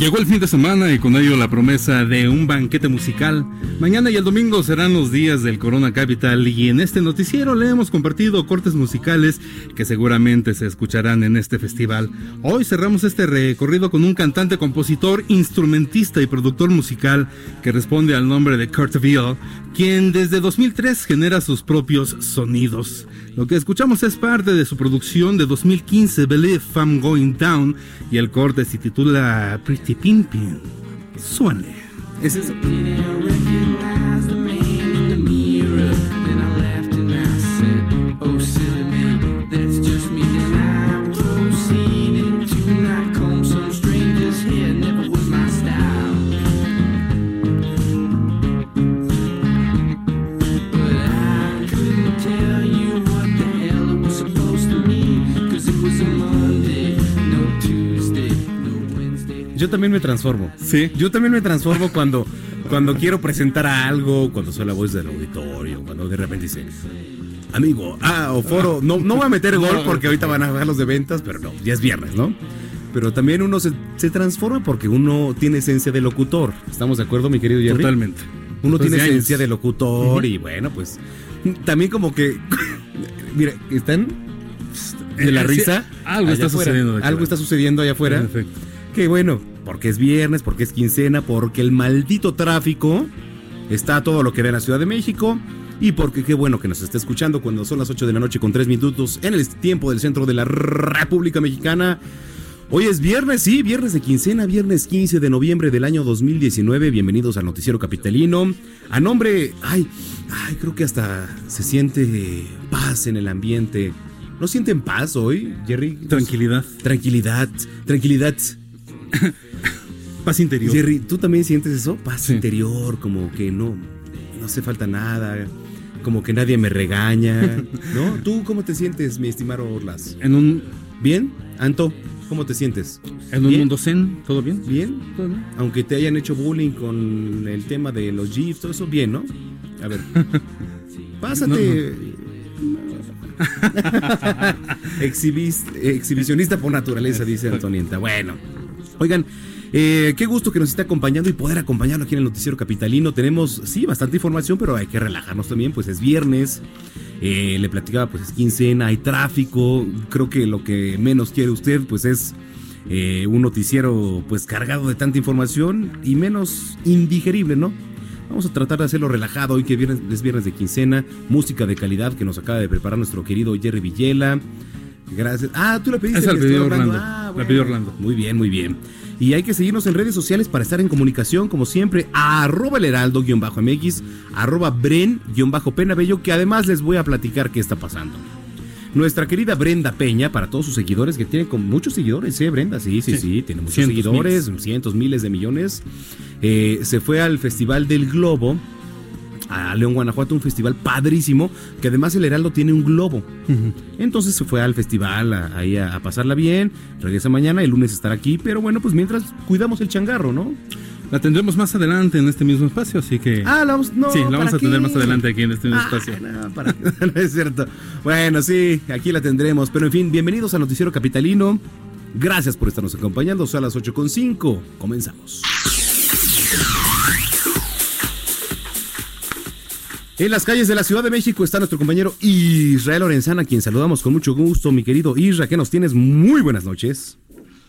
Llegó el fin de semana y con ello la promesa de un banquete musical. Mañana y el domingo serán los días del Corona Capital y en este noticiero le hemos compartido cortes musicales que seguramente se escucharán en este festival. Hoy cerramos este recorrido con un cantante, compositor, instrumentista y productor musical que responde al nombre de Kurt Weill, quien desde 2003 genera sus propios sonidos. Lo que escuchamos es parte de su producción de 2015, Believe I'm Going Down, y el corte se titula Pretty Pimpin. Suene. Es eso. Yo también me transformo. Sí. Yo también me transformo cuando, cuando quiero presentar a algo, cuando soy la voz del auditorio, cuando de repente dice, amigo, ah, o foro, no, no voy a meter gol porque ahorita van a bajar los de ventas, pero no, ya es viernes, ¿no? Pero también uno se, se transforma porque uno tiene esencia de locutor. ¿Estamos de acuerdo, mi querido Jerry? Totalmente. Uno Después tiene de esencia de locutor y bueno, pues también como que, mira, están de la Eh, sí, risa. algo está afuera. sucediendo Algo está sucediendo allá afuera. En efecto. Que bueno, porque es viernes, porque es quincena, porque el maldito tráfico está todo lo que da en la Ciudad de México. Y porque qué bueno que nos está escuchando cuando son las 8 de la noche con 3 minutos en el tiempo del centro de la República Mexicana. Hoy es viernes, sí, viernes de quincena, viernes 15 de noviembre del año 2019. Bienvenidos al Noticiero Capitalino. A nombre, ay, ay, creo que hasta se siente paz en el ambiente. ¿No sienten paz hoy, Jerry? Tranquilidad. Tranquilidad, tranquilidad. Paz interior. Jerry, ¿tú también sientes eso? Paz Sí. interior, como que no, no hace falta nada, como que nadie me regaña, ¿no? ¿Tú cómo te sientes, mi estimado Orlas? En un, ¿Bien? Anto, ¿cómo te sientes? en un ¿Bien? mundo zen, ¿todo bien? ¿Bien? ¿Todo bien? Aunque te hayan hecho bullying con el tema de los GIFs, todo eso, bien, ¿no? A ver. Pásate. Exhibis- exhibicionista por naturaleza, dice Antonienta. Bueno, oigan, eh, qué gusto que nos esté acompañando y poder acompañarlo aquí en el Noticiero Capitalino. Tenemos, sí, bastante información, pero hay que relajarnos también, pues es viernes. Eh, le platicaba, pues es quincena, hay tráfico. Creo que lo que menos quiere usted, pues es eh, un noticiero, pues cargado de tanta información y menos indigerible, ¿no? Vamos a tratar de hacerlo relajado hoy que viernes, es viernes de quincena, música de calidad que nos acaba de preparar nuestro querido Jerry Villela. Gracias. Ah, tú le pediste. Esa la pidió estimado Orlando. Ah, La pidió Orlando. Muy bien, muy bien. Y hay que seguirnos en redes sociales para estar en comunicación, como siempre, a arroba el heraldo-mx, arroba bren-penabello, que además les voy a platicar qué está pasando. Nuestra querida Brenda Peña, para todos sus seguidores, que tiene con muchos seguidores, ¿eh, Brenda? Sí, sí, sí, Sí. tiene muchos Cientos, seguidores, cientos, miles de millones. Eh, se fue al Festival del Globo. A León, Guanajuato, un festival padrísimo, que además el Heraldo tiene un globo. Entonces se fue al festival a- ahí a, a pasarla bien, regresa mañana, el lunes estará aquí, pero bueno, pues mientras cuidamos el changarro, ¿no? La tendremos más adelante en este mismo espacio, así que... Ah, la vamos, no, sí, la vamos ¿para a tener qué? más adelante aquí en este mismo Ah, espacio. no, para. No es cierto. Bueno, sí, aquí la tendremos. Pero en fin, bienvenidos al Noticiero Capitalino. Gracias por estarnos acompañando. Son las 8.5. Comenzamos. En las calles de la Ciudad de México está nuestro compañero Israel Lorenzana, a quien saludamos con mucho gusto. Mi querido Isra, que nos tienes muy buenas noches.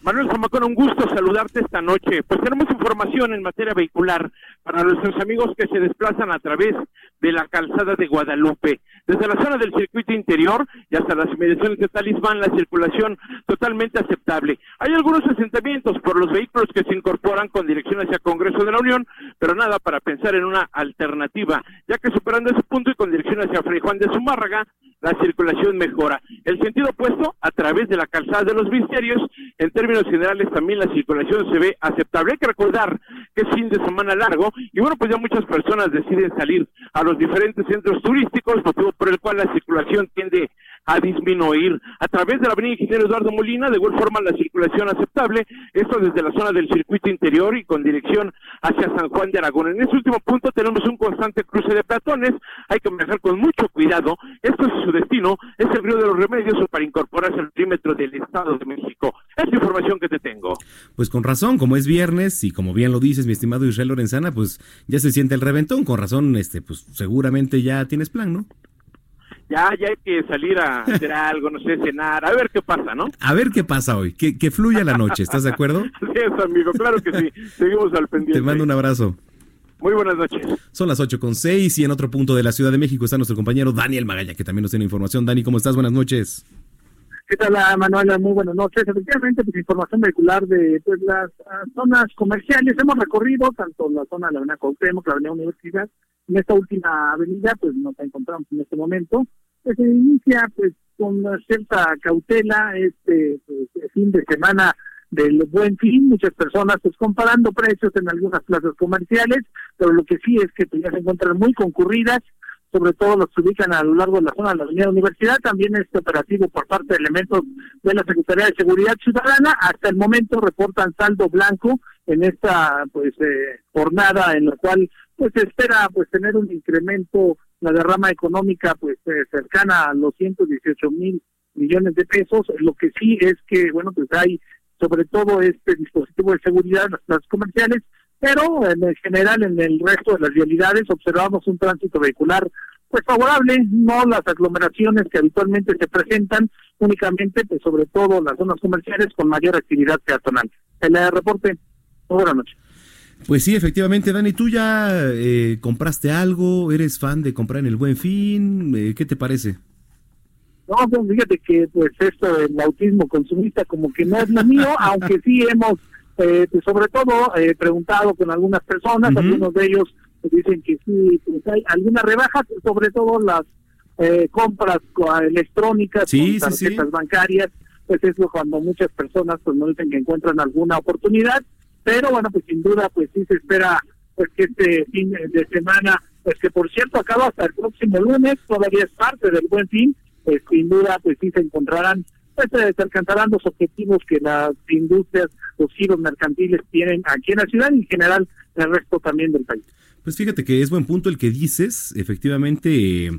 Manuel Zamacón, un gusto saludarte esta noche. Pues tenemos información en materia vehicular para nuestros amigos que se desplazan a través de la calzada de Guadalupe. Desde la zona del circuito interior y hasta las inmediaciones de Talismán, la circulación totalmente aceptable. Hay algunos asentamientos por los vehículos que se incorporan con dirección hacia Congreso de la Unión, pero nada para pensar en una alternativa, ya que superando ese punto y con dirección hacia Fray Juan de Zumárraga, la circulación mejora. El sentido opuesto, a través de la calzada de los misterios, en términos generales también la circulación se ve aceptable. Hay que recordar que es fin de semana largo y bueno, pues ya muchas personas deciden salir a los diferentes centros turísticos, motivo por el cual la circulación tiende a disminuir. A través de la avenida Ingeniero Eduardo Molina, de igual forma la circulación aceptable, esto desde la zona del circuito interior y con dirección hacia San Juan de Aragón. En ese último punto tenemos un constante cruce de peatones, hay que manejar con mucho cuidado. Esto es su destino, es el río de los remedios para incorporarse al perímetro del Estado de México. Es la información que te tengo. Pues con razón, como es viernes y como bien lo dices, mi estimado Israel Lorenzana, pues ya se siente el reventón. Con razón, este, pues seguramente ya tienes plan, ¿no? Ya, ya hay que salir a hacer algo, no sé, cenar, a ver qué pasa, ¿no? A ver qué pasa hoy, que, que fluya la noche, ¿estás de acuerdo? Así es, amigo, claro que sí. Seguimos al pendiente. Te mando un abrazo. Muy buenas noches. Son las 8 con 6 y en otro punto de la Ciudad de México está nuestro compañero Daniel Magalla, que también nos tiene información. Dani, ¿cómo estás? Buenas noches. ¿Qué tal, ah, Manuela? Muy buenas noches. Efectivamente, pues información vehicular de pues, las ah, zonas comerciales. Hemos recorrido tanto la zona de la Avenida Cuauhtémoc, la Avenida Universidad. En esta última avenida, pues nos encontramos en este momento. Se inicia pues con cierta cautela este pues, fin de semana del buen fin, muchas personas pues comparando precios en algunas plazas comerciales, pero lo que sí es que pues, ya se encuentran muy concurridas, sobre todo los que ubican a lo largo de la zona de la Avenida Universidad, también este operativo por parte de elementos de la Secretaría de Seguridad Ciudadana, hasta el momento reportan saldo blanco en esta pues eh, jornada en la cual pues se espera pues tener un incremento la derrama económica pues eh, cercana a los 118 mil millones de pesos, lo que sí es que bueno pues hay sobre todo este dispositivo de seguridad en las plazas comerciales, pero en general en el resto de las vialidades observamos un tránsito vehicular pues favorable, no las aglomeraciones que habitualmente se presentan, únicamente pues sobre todo las zonas comerciales con mayor actividad peatonal. El reporte, buenas noches. Pues sí, efectivamente, Dani, ¿tú ya eh, compraste algo? ¿Eres fan de comprar en el Buen Fin? Eh, ¿Qué te parece? No, pues fíjate que pues esto del autismo consumista como que no es lo mío, aunque sí hemos, eh, pues sobre todo, eh, preguntado con algunas personas, algunos de ellos dicen que sí, pues hay alguna rebaja, sobre todo las eh, compras co- electrónicas Sí, con sí. tarjetas bancarias, pues es cuando muchas personas pues nos dicen que encuentran alguna oportunidad, pero bueno, pues sin duda pues sí se espera pues que este fin de semana, pues que por cierto acaba hasta el próximo lunes, todavía es parte del buen fin, pues sin duda pues sí se encontrarán, pues se alcanzarán los objetivos que las industrias, los giros mercantiles tienen aquí en la ciudad y en general en el resto también del país. Pues fíjate que es buen punto el que dices. Efectivamente,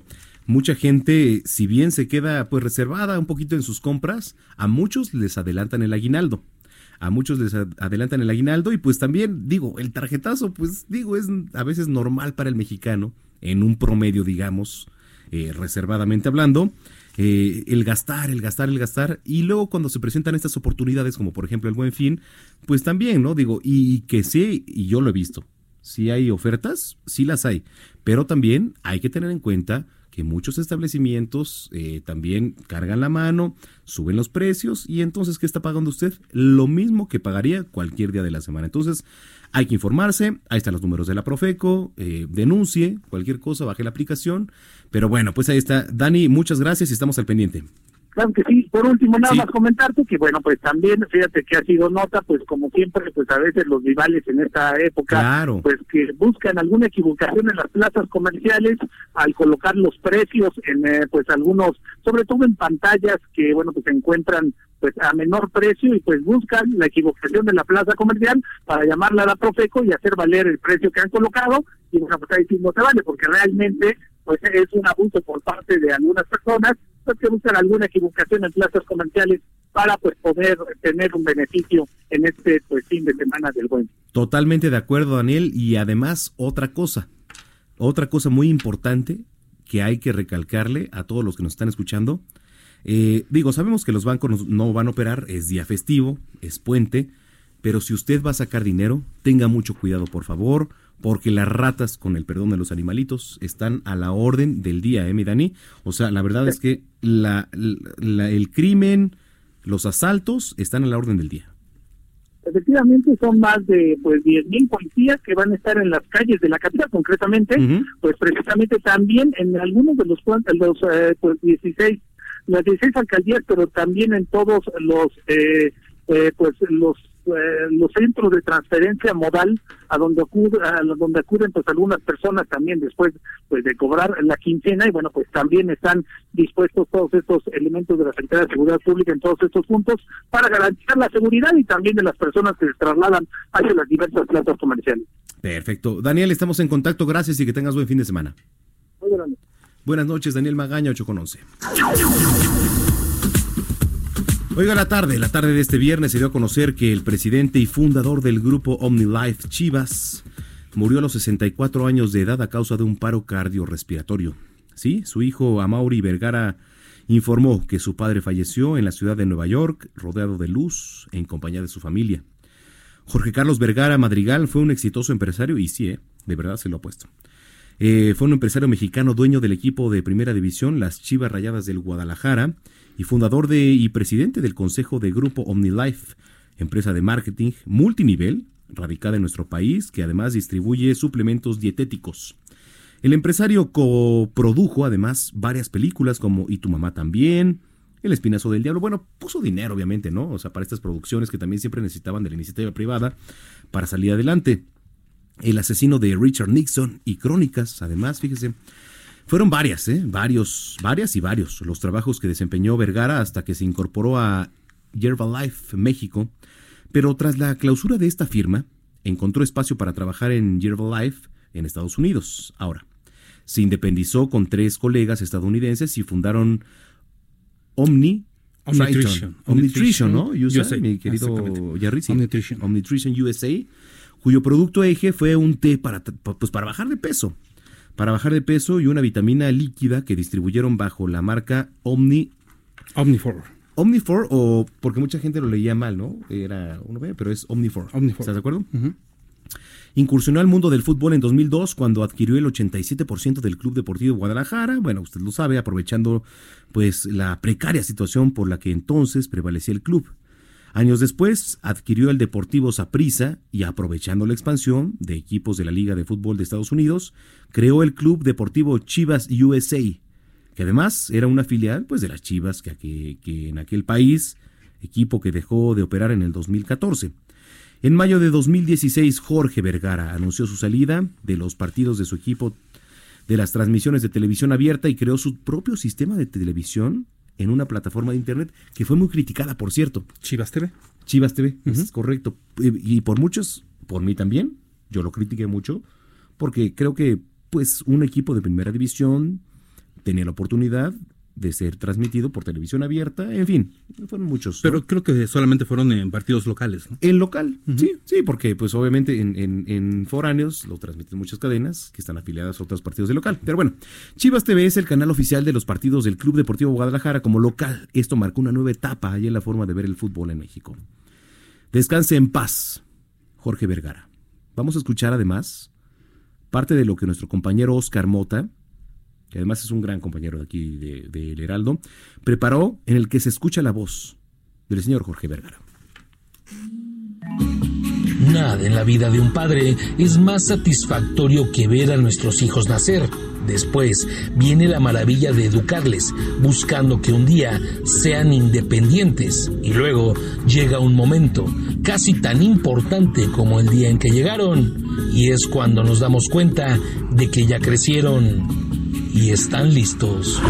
mucha gente, si bien se queda pues reservada un poquito en sus compras, a muchos les adelantan el aguinaldo. A muchos les ad- adelantan el aguinaldo y pues también digo, el tarjetazo pues digo es a veces normal para el mexicano, en un promedio digamos, eh, reservadamente hablando. eh, el gastar, el gastar, el gastar, y luego cuando se presentan estas oportunidades, como por ejemplo el buen fin, pues también, ¿no? Digo, y que sí, y yo lo he visto, si hay ofertas, sí las hay, pero también hay que tener en cuenta que muchos establecimientos eh, también cargan la mano, suben los precios y entonces, ¿qué está pagando usted? Lo mismo que pagaría cualquier día de la semana. Entonces, hay que informarse, ahí están los números de la Profeco, eh, denuncie cualquier cosa, baje la aplicación, pero bueno, pues ahí está. Dani, muchas gracias y estamos al pendiente. Claro que sí. Por último, nada Sí. más comentarte que, bueno, pues también, fíjate que ha sido nota, pues como siempre, pues a veces los rivales en esta época, Claro. pues que buscan alguna equivocación en las plazas comerciales al colocar los precios en, eh, pues algunos, sobre todo en pantallas que, bueno, pues se encuentran pues a menor precio y pues buscan la equivocación de la plaza comercial para llamarla a la Profeco y hacer valer el precio que han colocado y bueno pues ahí sí no se vale porque realmente pues es un abuso por parte de algunas personas pues, que alguna equivocación en plazas comerciales para pues poder tener un beneficio en este pues fin de semana del buen Totalmente de acuerdo, Daniel. Y además, otra cosa, otra cosa muy importante que hay que recalcarle a todos los que nos están escuchando. Eh, digo, sabemos que los bancos no van a operar, es día festivo, es puente, pero si usted va a sacar dinero, tenga mucho cuidado, por favor, porque las ratas, con el perdón de los animalitos, están a la orden del día, ¿eh, mi Dani? O sea, la verdad es que la- la- el crimen, los asaltos están a la orden del día. Efectivamente son más de pues 10.000 policías que van a estar en las calles de la capital concretamente, pues precisamente también en algunos de los los eh, pues 16 las 16 alcaldías, pero también en todos los eh, eh, pues los eh, los centros de transferencia modal a donde acuden, a donde acuden pues algunas personas también después pues de cobrar la quincena y bueno pues también están dispuestos todos estos elementos de la Secretaría de Seguridad Pública en todos estos puntos para garantizar la seguridad y también de las personas que se trasladan hacia las diversas plazas comerciales. Perfecto. Daniel, estamos en contacto. Gracias y que tengas buen fin de semana. Muy. Buenas noches, Daniel Magaña, 8 con 11. Oiga, la tarde, la tarde de este viernes se dio a conocer que el presidente y fundador del grupo OmniLife Chivas murió a los 64 años de edad a causa de un paro cardiorrespiratorio. Sí, su hijo Amaury Vergara informó que su padre falleció en la ciudad de Nueva York, rodeado de luz, en compañía de su familia. Jorge Carlos Vergara Madrigal fue un exitoso empresario y sí, eh, de verdad se lo ha puesto. Eh, fue un empresario mexicano dueño del equipo de primera división, las Chivas Rayadas del Guadalajara, y fundador de y presidente del consejo de Grupo OmniLife, empresa de marketing multinivel radicada en nuestro país, que además distribuye suplementos dietéticos. El empresario coprodujo además varias películas como Y tu mamá también, El Espinazo del Diablo. Bueno, puso dinero obviamente, ¿no? O sea, para estas producciones que también siempre necesitaban de la iniciativa privada para salir adelante. El asesino de Richard Nixon y Crónicas, además, fíjese. Fueron varias, ¿eh? Varios, varias y varios los trabajos que desempeñó Vergara hasta que se incorporó a Yerbalife México. Pero tras la clausura de esta firma, encontró espacio para trabajar en Yerbalife en Estados Unidos. Ahora, se independizó con tres colegas estadounidenses y fundaron Omni. Omnitrition. Omnitrition, ¿no? USA, USA, mi querido exactamente. Jerry. sí. Omnitrition. Omnitrition USA, cuyo producto eje fue un té para, pues, para bajar de peso. Para bajar de peso y una vitamina líquida que distribuyeron bajo la marca Omni Omnifor. Omnifor o porque mucha gente lo leía mal, ¿no? Era uno B, pero es Omnifor. Omnifor. ¿Estás de acuerdo? Incursionó al mundo del fútbol en 2002 cuando adquirió el 87% del Club Deportivo Guadalajara. Bueno, usted lo sabe, aprovechando pues la precaria situación por la que entonces prevalecía el club. Años después adquirió el Deportivo Saprissa y aprovechando la expansión de equipos de la Liga de Fútbol de Estados Unidos, creó el Club Deportivo Chivas USA, que además era una filial pues de las Chivas que, que- que en aquel país, equipo que dejó de operar en el 2014. En mayo de 2016, Jorge Vergara anunció su salida de los partidos de su equipo de las transmisiones de televisión abierta y creó su propio sistema de televisión en una plataforma de internet que fue muy criticada, por cierto. Chivas TV. Chivas TV, es correcto. Y y por muchos, por mí también, yo lo critiqué mucho, porque creo que pues un equipo de primera división tenía la oportunidad de ser transmitido por televisión abierta, en fin, fueron muchos. ¿no? Pero creo que solamente fueron en partidos locales. ¿no? En local, sí, sí, porque pues obviamente en, en- en foráneos lo transmiten muchas cadenas que están afiliadas a otros partidos de local. Pero bueno, Chivas TV es el canal oficial de los partidos del Club Deportivo Guadalajara como local. Esto marcó una nueva etapa ahí en la forma de ver el fútbol en México. Descanse en paz, Jorge Vergara. Vamos a escuchar además parte de lo que nuestro compañero Oscar Mota, que además es un gran compañero de aquí de- del Heraldo, preparó en el que se escucha la voz del señor Jorge Vergara. Nada en la vida de un padre es más satisfactorio que ver a nuestros hijos nacer. Después viene la maravilla de educarles, buscando que un día sean independientes. Y luego llega un momento casi tan importante como el día en que llegaron. Y es cuando nos damos cuenta de que ya crecieron y están listos.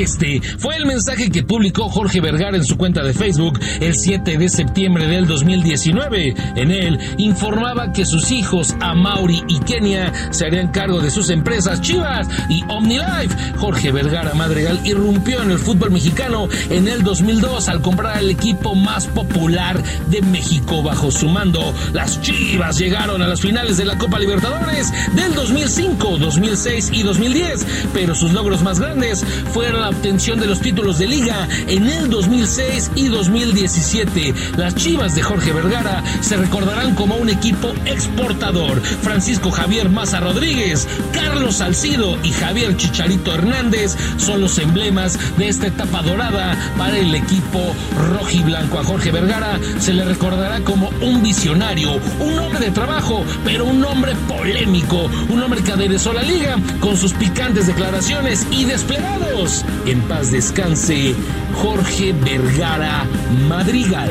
Este fue el mensaje que publicó Jorge Vergara en su cuenta de Facebook el 7 de septiembre del 2019. En él informaba que sus hijos, Amauri y Kenia, se harían cargo de sus empresas Chivas y OmniLife. Jorge Vergara Madrigal irrumpió en el fútbol mexicano en el 2002 al comprar el equipo más popular de México bajo su mando. Las Chivas llegaron a las finales de la Copa Libertadores del 2005, 2006 y 2010, pero sus logros más grandes fueron la obtención de los títulos de liga en el 2006 y 2017. Las Chivas de Jorge Vergara se recordarán como un equipo exportador. Francisco Javier Maza Rodríguez, Carlos Salcido y Javier Chicharito Hernández son los emblemas de esta etapa dorada para el equipo rojiblanco. A Jorge Vergara se le recordará como un visionario, un hombre de trabajo, pero un hombre polémico, un hombre que aderezó la liga con sus picantes declaraciones y desplegados. En paz descanse Jorge Vergara Madrigal.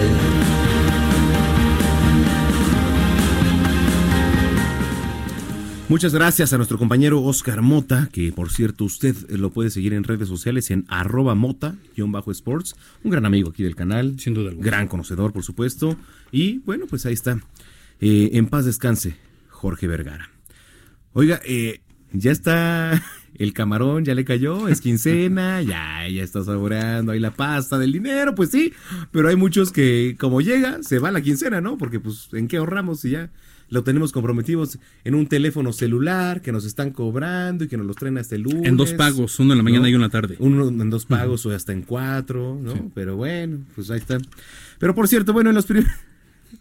Muchas gracias a nuestro compañero Oscar Mota, que por cierto usted lo puede seguir en redes sociales en arroba mota-sports, un gran amigo aquí del canal, Sin duda alguna. gran conocedor por supuesto, y bueno, pues ahí está, Eh, en paz descanse Jorge Vergara. Oiga, eh, ya está el camarón, ya le cayó, es quincena, ya, ya está saboreando ahí la pasta del dinero, pues sí, pero hay muchos que como llega, se va la quincena, ¿no? Porque pues, ¿en qué ahorramos si ya lo tenemos comprometidos en un teléfono celular que nos están cobrando y que nos los traen hasta el lunes? En dos pagos, uno en la mañana ¿no? y uno en la tarde. Uno en dos pagos o hasta en cuatro, ¿no? Pero bueno, pues ahí está. Pero por cierto, bueno, en los primeros...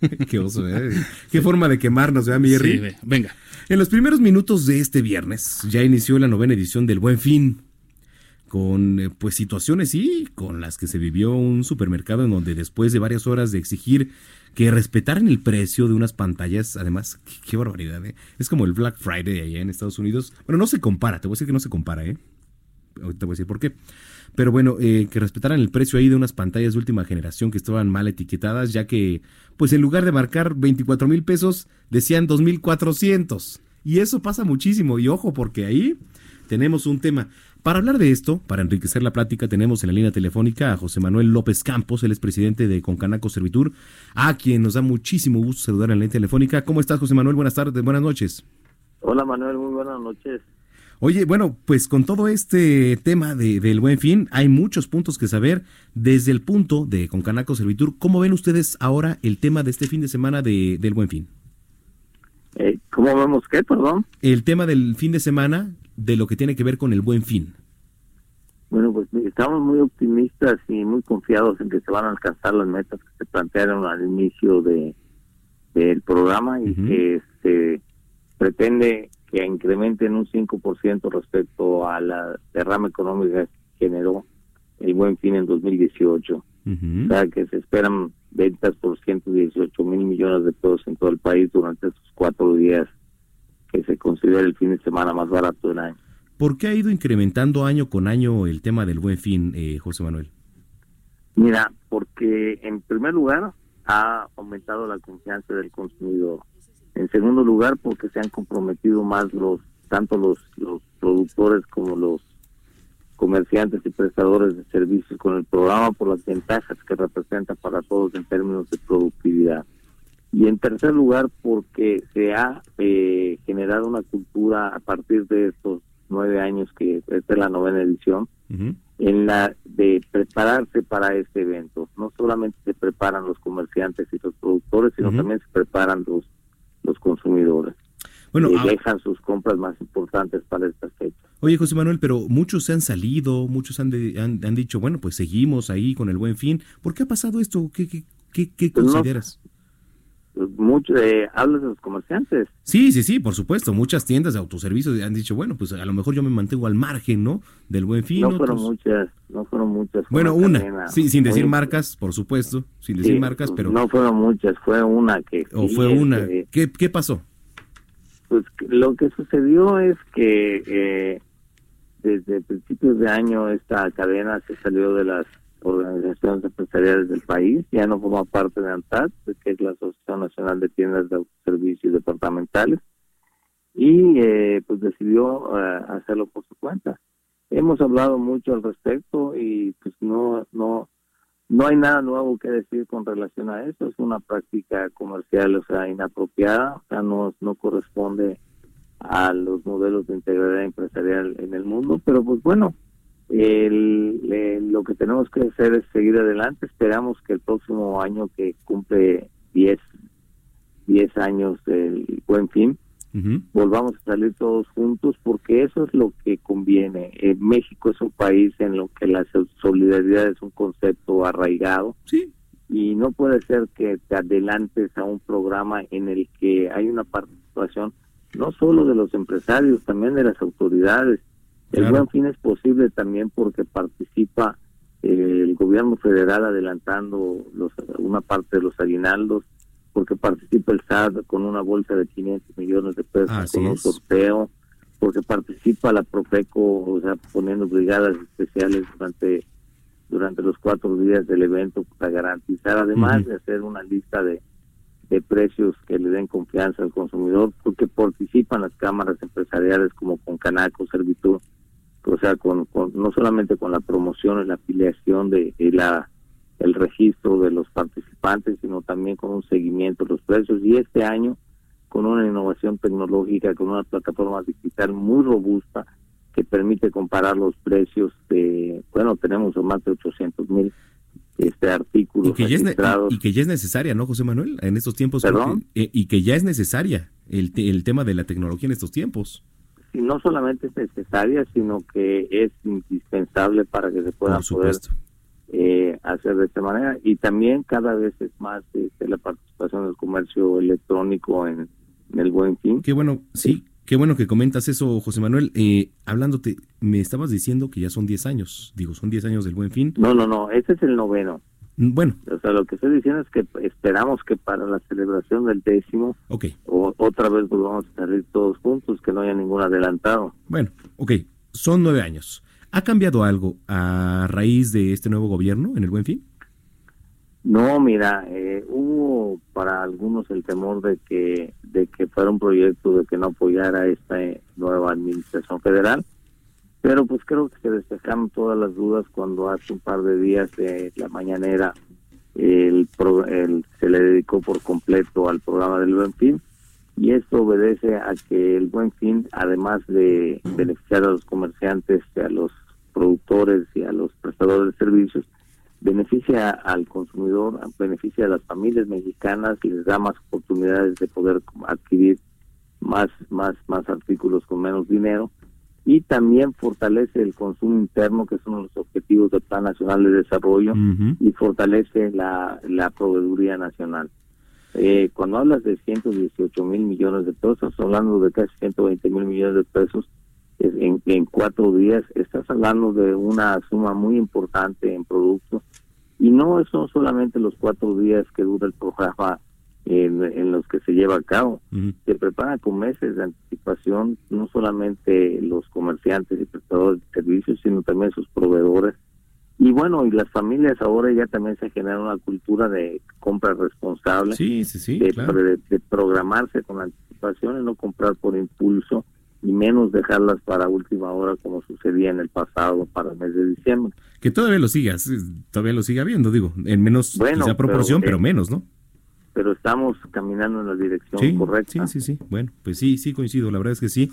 Qué oso, ¿eh? Qué forma de quemarnos, ¿verdad, mi Jerry? Sí, ve- venga. En los primeros minutos de este viernes ya inició la novena edición del Buen Fin, con eh, pues situaciones sí, con las que se vivió un supermercado en donde después de varias horas de exigir que respetaran el precio de unas pantallas, además, qué, barbaridad, ¿eh? Es como el Black Friday allá en Estados Unidos. Bueno, no se compara, te voy a decir que no se compara, ¿eh? Ahorita voy a decir por qué. Pero bueno, eh, que respetaran el precio ahí de unas pantallas de última generación que estaban mal etiquetadas, ya que, pues en lugar de marcar 24 mil pesos, decían 2.400. Y eso pasa muchísimo. Y ojo, porque ahí tenemos un tema. Para hablar de esto, para enriquecer la plática, tenemos en la línea telefónica a José Manuel López Campos, él es presidente de Concanaco Servitur, a quien nos da muchísimo gusto saludar en la línea telefónica. ¿Cómo estás, José Manuel? Buenas tardes, buenas noches. Hola Manuel, muy buenas noches. Oye, bueno, pues con todo este tema de, del buen fin, hay muchos puntos que saber desde el punto de Concanaco Servitur. ¿Cómo ven ustedes ahora el tema de este fin de semana de, del buen fin? Eh, ¿Cómo vemos qué, perdón? El tema del fin de semana de lo que tiene que ver con el buen fin. Bueno, pues estamos muy optimistas y muy confiados en que se van a alcanzar las metas que se plantearon al inicio de del programa y que se pretende que incrementen un 5% respecto a la derrama económica que generó el buen fin en 2018. Ujú. O sea, que se esperan ventas por 118 mil millones de pesos en todo el país durante estos cuatro días que se considera el fin de semana más barato del año. ¿Por qué ha ido incrementando año con año el tema del buen fin, eh, José Manuel? Mira, porque en primer lugar ha aumentado la confianza del consumidor. En segundo lugar, porque se han comprometido más los tanto los, los productores como los comerciantes y prestadores de servicios con el programa por las ventajas que representa para todos en términos de productividad. Y en tercer lugar, porque se ha eh, generado una cultura a partir de estos nueve años que esta es la novena edición, en la de prepararse para este evento. No solamente se preparan los comerciantes y los productores, sino también se preparan los los consumidores. Bueno, y dejan sus compras más importantes para estas fechas. oye José Manuel, pero muchos se han salido, muchos han, de- han, han dicho, bueno, pues seguimos ahí con el buen fin. ¿Por qué ha pasado esto? ¿Qué, qué, qué, qué Pues no. Mucho, eh, hablas de los comerciantes. Sí, sí, sí, por supuesto. Muchas tiendas de autoservicio han dicho, bueno, pues a lo mejor yo me mantengo al margen, ¿no? Del buen fin. no fueron otros- muchas, no fueron muchas. Bueno, una una, cadena sí, sin decir muy- marcas, por supuesto, sin decir sí, marcas, pero No fueron muchas, fue una que... o sí, fue una. este, ¿Qué, qué pasó? Pues que- lo que sucedió es que eh, desde principios de año esta cadena se salió de las organizaciones empresariales del país, ya no forma parte de ANTAD, que es la Asociación Nacional de Tiendas de Autoservicios Departamentales, y eh, pues decidió eh, hacerlo por su cuenta. Hemos hablado mucho al respecto y pues no no no hay nada nuevo que decir con relación a eso, es una práctica comercial, o sea, inapropiada, o sea, no no corresponde a los modelos de integridad empresarial en el mundo, pero pues bueno, el, lo que tenemos que hacer es seguir adelante. Esperamos que el próximo año que cumple 10, 10 años del Buen Fin, volvamos a salir todos juntos porque eso es lo que conviene. Eh, México es un país en lo que la so- solidaridad es un concepto arraigado Sí, y no puede ser que te adelantes a un programa en el que hay una participación no solo de los empresarios, también de las autoridades. El buen fin es posible también porque participa eh, el gobierno federal adelantando los, una parte de los aguinaldos, porque participa el SAT con una bolsa de 500 millones de pesos Así con un es. sorteo, porque participa la Profeco, o sea, poniendo brigadas especiales durante durante los cuatro días del evento para garantizar, además de hacer una lista de, de precios que le den confianza al consumidor, porque participan las cámaras empresariales como con Canaco, Servitur, o sea, con, con- no solamente con la promoción y la afiliación de, la el registro de los participantes, sino también con un seguimiento de los precios. Y este año, con una innovación tecnológica, con una plataforma digital muy robusta que permite comparar los precios de, bueno, tenemos más de 800 mil este, artículos y que, ya es registrados. y, y que ya es necesaria, ¿no, José Manuel? En estos tiempos. ¿Perdón? que- eh, y que ya es necesaria el, el tema de la tecnología en estos tiempos. Y no solamente es necesaria, sino que es indispensable para que se pueda Por poder eh, hacer de esta manera. Y también cada vez es más este, la participación del comercio electrónico en, en el buen fin. Qué bueno, sí, qué bueno que comentas eso, José Manuel. Eh, hablándote, me estabas diciendo que ya son 10 años. Digo, son 10 años del Buen Fin. No, no, no, ese es el noveno. Bueno, O sea, lo que estoy diciendo es que esperamos que para la celebración del décimo ok. o, otra vez volvamos a salir todos juntos, que no haya ningún adelantado. Bueno, ok. Son nueve años. ¿Ha cambiado algo a raíz de este nuevo gobierno en el Buen Fin? No, mira, eh, hubo para algunos el temor de que de que fuera un proyecto de que no apoyara esta eh, nueva administración federal, pero pues creo que se despejaron todas las dudas cuando hace un par de días de la mañanera el, pro- el- se le dedicó por completo al programa del Buen Fin y esto obedece a que el Buen Fin, además de beneficiar a los comerciantes, a los productores y a los prestadores de servicios, beneficia al consumidor, beneficia a las familias mexicanas y les da más oportunidades de poder adquirir más más más artículos con menos dinero y también fortalece el consumo interno que es uno de los objetivos del Plan Nacional de Desarrollo y fortalece la, la proveeduría nacional. Eh, cuando hablas de 118 mil millones de pesos, hablando de casi 120 mil millones de pesos es- en, en cuatro días, estás hablando de una suma muy importante en productos y no son solamente los cuatro días que dura el programa en, en los que se lleva a cabo, se prepara con meses de anticipación, no solamente los comerciantes y prestadores de servicios, sino también sus proveedores. Y bueno, y las familias ahora ya también se genera una cultura de compra responsable, Sí, sí, sí, de, claro. de- de programarse con anticipación y no comprar por impulso y menos dejarlas para última hora como sucedía en el pasado para el mes de diciembre. Que todavía lo sigas, todavía lo siga habiendo, digo, en menos Bueno, quizá proporción, pero, pero, eh, menos, ¿no? Pero estamos caminando en la dirección Sí, correcta. sí, sí, sí. Bueno, pues sí, sí coincido, la verdad es que sí.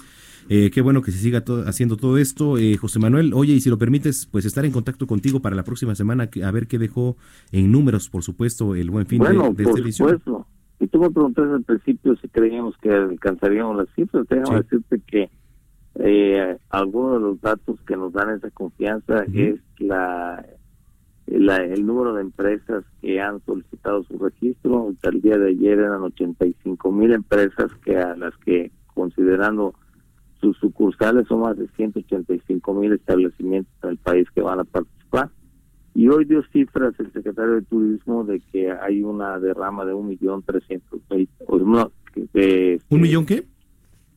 Eh, qué bueno que se siga to- haciendo todo esto. Eh, José Manuel, oye, y si lo permites, pues estar en contacto contigo para la próxima semana, que- a ver qué dejó en números, por supuesto, el buen fin de- bueno, de, por esta edición. supuesto. Y tú me preguntaste al principio si creíamos que alcanzaríamos las cifras. Déjame Sí. decirte que eh, algunos de los datos que nos dan esa confianza es la, la- el número de empresas que han solicitado su registro. Hasta el día de ayer eran 85 mil empresas que a las que, considerando sus sucursales, son más de 185 mil establecimientos en el país que van a participar. Y hoy dio cifras el secretario de Turismo de que hay una derrama de un millón trescientos mil. ¿Un millón qué?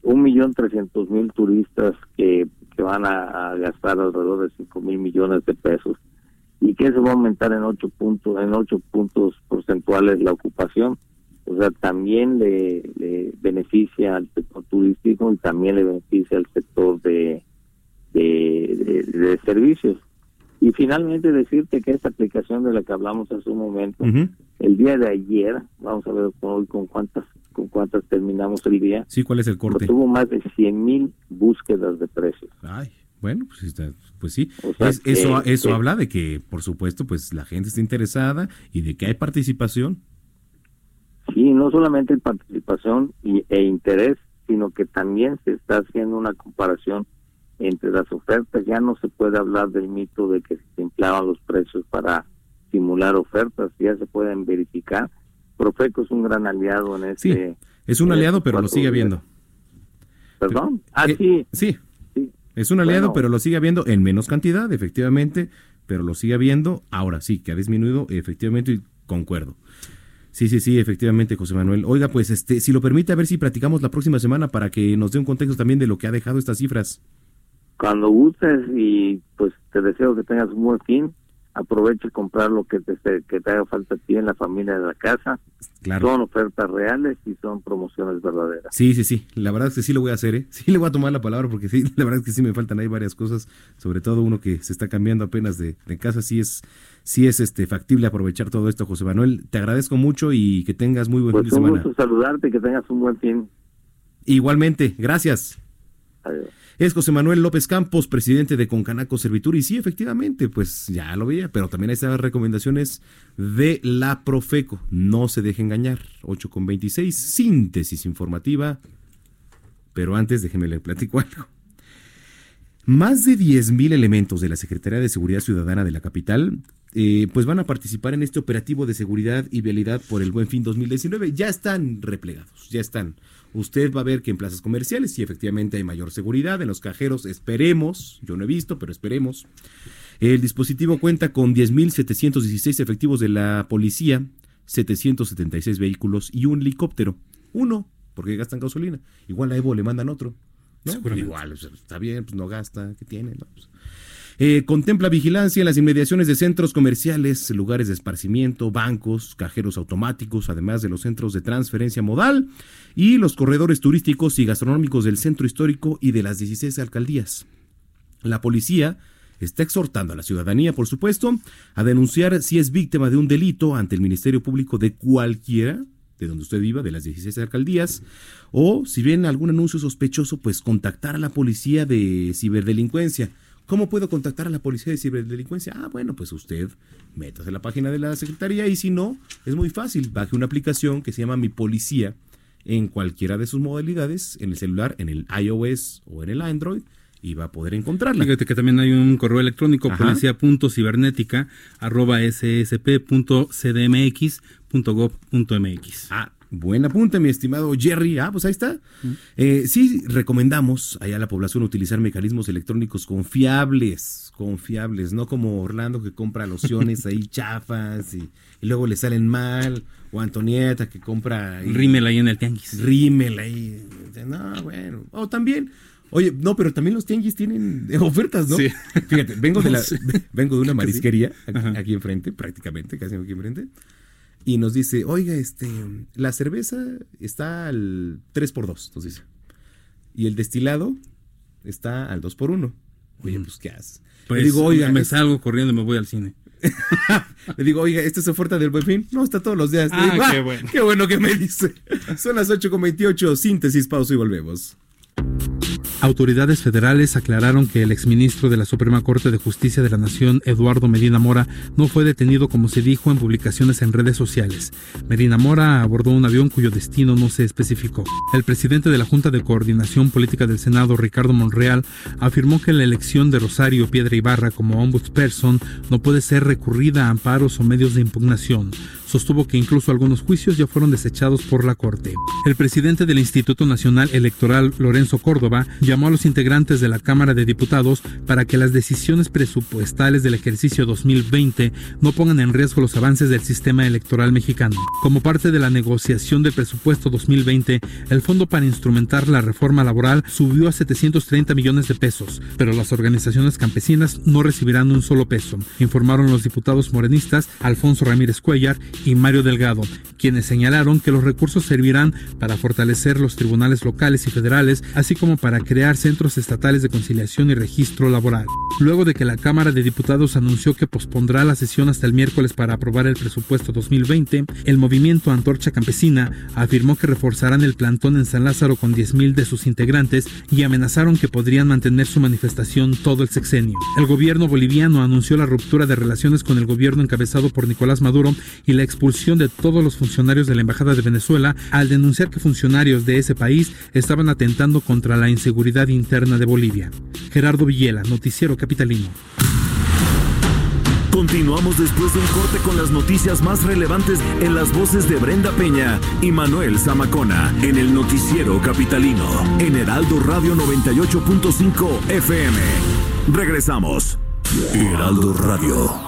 un millón trescientos mil turistas que, que van a, a gastar alrededor de cinco mil millones de pesos y que eso va a aumentar en ocho puntos en ocho puntos porcentuales la ocupación. O sea también le, le beneficia al sector turístico y también le beneficia al sector de de, de- de servicios. Y finalmente decirte que esta aplicación de la que hablamos hace un momento el día de ayer vamos a ver con- hoy con cuántas con cuántas terminamos el día Sí, ¿cuál es el corte? tuvo más de 100 mil búsquedas de precios. Ay, bueno, pues, está- pues sí. O sea Es- eso que- eso que- habla de que, por supuesto, pues la gente está interesada y de que hay participación. Sí, no solamente en participación y, e interés, sino que también se está haciendo una comparación entre las ofertas. Ya no se puede hablar del mito de que se inflaban los precios para simular ofertas, ya se pueden verificar. Profeco es un gran aliado en Sí, este... es un aliado, estos pero lo sigue habiendo. ¿Perdón? Ah, Eh, sí, Sí, sí. Es un aliado, Bueno. pero lo sigue habiendo en menos cantidad, efectivamente, pero lo sigue habiendo. Ahora sí, que ha disminuido, efectivamente, y concuerdo. Sí, sí, sí, efectivamente, José Manuel. Oiga, pues, este, si lo permite, a ver si platicamos la próxima semana para que nos dé un contexto también de lo que ha dejado estas cifras. Cuando gustes y pues te deseo que tengas un buen fin, aprovecha y comprar lo que te, que te haga falta a ti en la familia de la casa. Claro. Son ofertas reales y son promociones verdaderas. Sí, sí, sí. La verdad es que sí lo voy a hacer, ¿eh? Sí le voy a tomar la palabra porque sí, la verdad es que sí me faltan ahí varias cosas. Sobre todo uno que se está cambiando apenas de, de casa. Sí es, sí es este factible aprovechar todo esto, José Manuel. Te agradezco mucho y que tengas muy buen Pues fin de un semana. gusto saludarte y que tengas un buen fin. Igualmente, gracias. Adiós. Es José Manuel López Campos, presidente de Concanaco Servitur. Y sí, efectivamente, pues ya lo veía, pero también están las recomendaciones de la Profeco. No se deje engañar. 8 con 26, síntesis informativa. Pero antes déjeme le platico algo. Más de 10.000 elementos de la Secretaría de Seguridad Ciudadana de la capital eh, pues van a participar en este operativo de seguridad y vialidad por el Buen Fin 2019. Ya están replegados, ya están. Usted va a ver que en plazas comerciales sí efectivamente hay mayor seguridad, en los cajeros esperemos, yo no he visto, pero esperemos. El dispositivo cuenta con 10.716 efectivos de la policía, 776 vehículos y un helicóptero. Uno, porque gastan gasolina. Igual a Evo le mandan otro. Igual, está bien, pues no gasta, ¿qué tiene? No, pues. Eh, contempla vigilancia en las inmediaciones de centros comerciales, lugares de esparcimiento, bancos, cajeros automáticos, además de los centros de transferencia modal y los corredores turísticos y gastronómicos del centro histórico y de las 16 alcaldías. La policía está exhortando a la ciudadanía, por supuesto, a denunciar si es víctima de un delito ante el Ministerio Público de cualquiera de donde usted viva, de las 16 alcaldías, o si ven algún anuncio sospechoso, pues contactar a la policía de ciberdelincuencia. ¿Cómo puedo contactar a la policía de ciberdelincuencia? Ah, bueno, pues usted métase a la página de la Secretaría y si no, es muy fácil. Baje una aplicación que se llama Mi Policía en cualquiera de sus modalidades, en el celular, en el iOS o en el Android, y va a poder encontrarla. Fíjate que también hay un correo electrónico, policía.cibernética, arroba ssp.cdmx.gov.mx. Ah, buen apunte, mi estimado Jerry. Ah, pues ahí está. Eh, sí, recomendamos allá a la población utilizar mecanismos electrónicos confiables, confiables, no como Orlando que compra lociones ahí chafas y, y luego le salen mal, o Antonieta que compra ahí- Rímel ahí en el tianguis. rímel ahí. No, bueno. O también, oye, no, pero también los tianguis tienen ofertas, ¿no? Sí. Fíjate, vengo de la, vengo de una marisquería aquí, aquí enfrente, prácticamente, casi aquí enfrente. Y nos dice, oiga, este, la cerveza está al 3x2, nos dice. Y el destilado está al 2x1. Oye, pues, ¿qué haces? Pues Le digo, oiga, me es- salgo corriendo y me voy al cine. le digo, oiga, ¿esta es oferta del buen fin? No, está todos los días. Ah, digo, qué bueno. Qué bueno que me dice. Son las 8.28, síntesis, pausa y volvemos. Autoridades federales aclararon que el exministro de la Suprema Corte de Justicia de la Nación, Eduardo Medina Mora, no fue detenido como se dijo en publicaciones en redes sociales. Medina Mora abordó un avión cuyo destino no se especificó. El presidente de la Junta de Coordinación Política del Senado, Ricardo Monreal, afirmó que la elección de Rosario Piedra Ibarra como ombudsperson no puede ser recurrida a amparos o medios de impugnación. Sostuvo que incluso algunos juicios ya fueron desechados por la Corte. El presidente del Instituto Nacional Electoral, Lorenzo Córdoba, llamó a los integrantes de la Cámara de Diputados para que las decisiones presupuestales del ejercicio 2020 no pongan en riesgo los avances del sistema electoral mexicano. Como parte de la negociación del presupuesto 2020, el Fondo para Instrumentar la Reforma Laboral subió a 730 millones de pesos, pero las organizaciones campesinas no recibirán un solo peso, informaron los diputados morenistas Alfonso Ramírez Cuellar y Mario Delgado, quienes señalaron que los recursos servirán para fortalecer los tribunales locales y federales, así como para crear centros estatales de conciliación y registro laboral. Luego de que la Cámara de Diputados anunció que pospondrá la sesión hasta el miércoles para aprobar el presupuesto 2020, el movimiento Antorcha Campesina afirmó que reforzarán el plantón en San Lázaro con 10.000 de sus integrantes y amenazaron que podrían mantener su manifestación todo el sexenio. El gobierno boliviano anunció la ruptura de relaciones con el gobierno encabezado por Nicolás Maduro y la expulsión de todos los funcionarios de la Embajada de Venezuela al denunciar que funcionarios de ese país estaban atentando contra la inseguridad interna de Bolivia. Gerardo Villela, Noticiero Capitalino. Continuamos después de un corte con las noticias más relevantes en las voces de Brenda Peña y Manuel Zamacona en el noticiero capitalino en Heraldo Radio 98.5 FM. Regresamos. Heraldo Radio.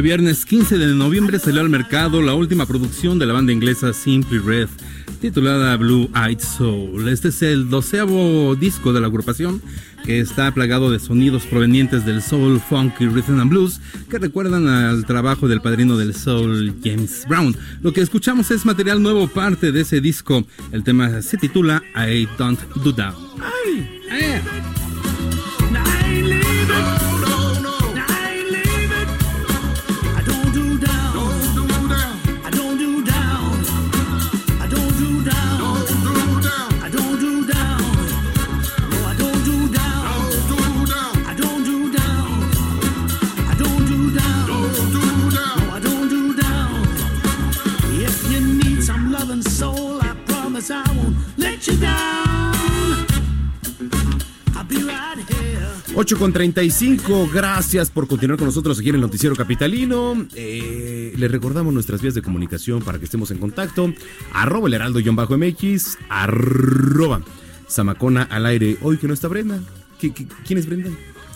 Hoy viernes 15 de noviembre salió al mercado la última producción de la banda inglesa Simply Red, titulada Blue Eyed Soul. Este es el doceavo disco de la agrupación, que está plagado de sonidos provenientes del soul, funk y rhythm and blues, que recuerdan al trabajo del padrino del soul, James Brown. Lo que escuchamos es material nuevo parte de ese disco. El tema se titula I Don't Do Down. Eh. Now 8 con 35, gracias por continuar con nosotros aquí en el Noticiero Capitalino. Eh, les recordamos nuestras vías de comunicación para que estemos en contacto. Arroba el heraldo-mx, arroba Zamacona al aire. Hoy que no está Brenda. ¿Qui- qui- quién es Brenda?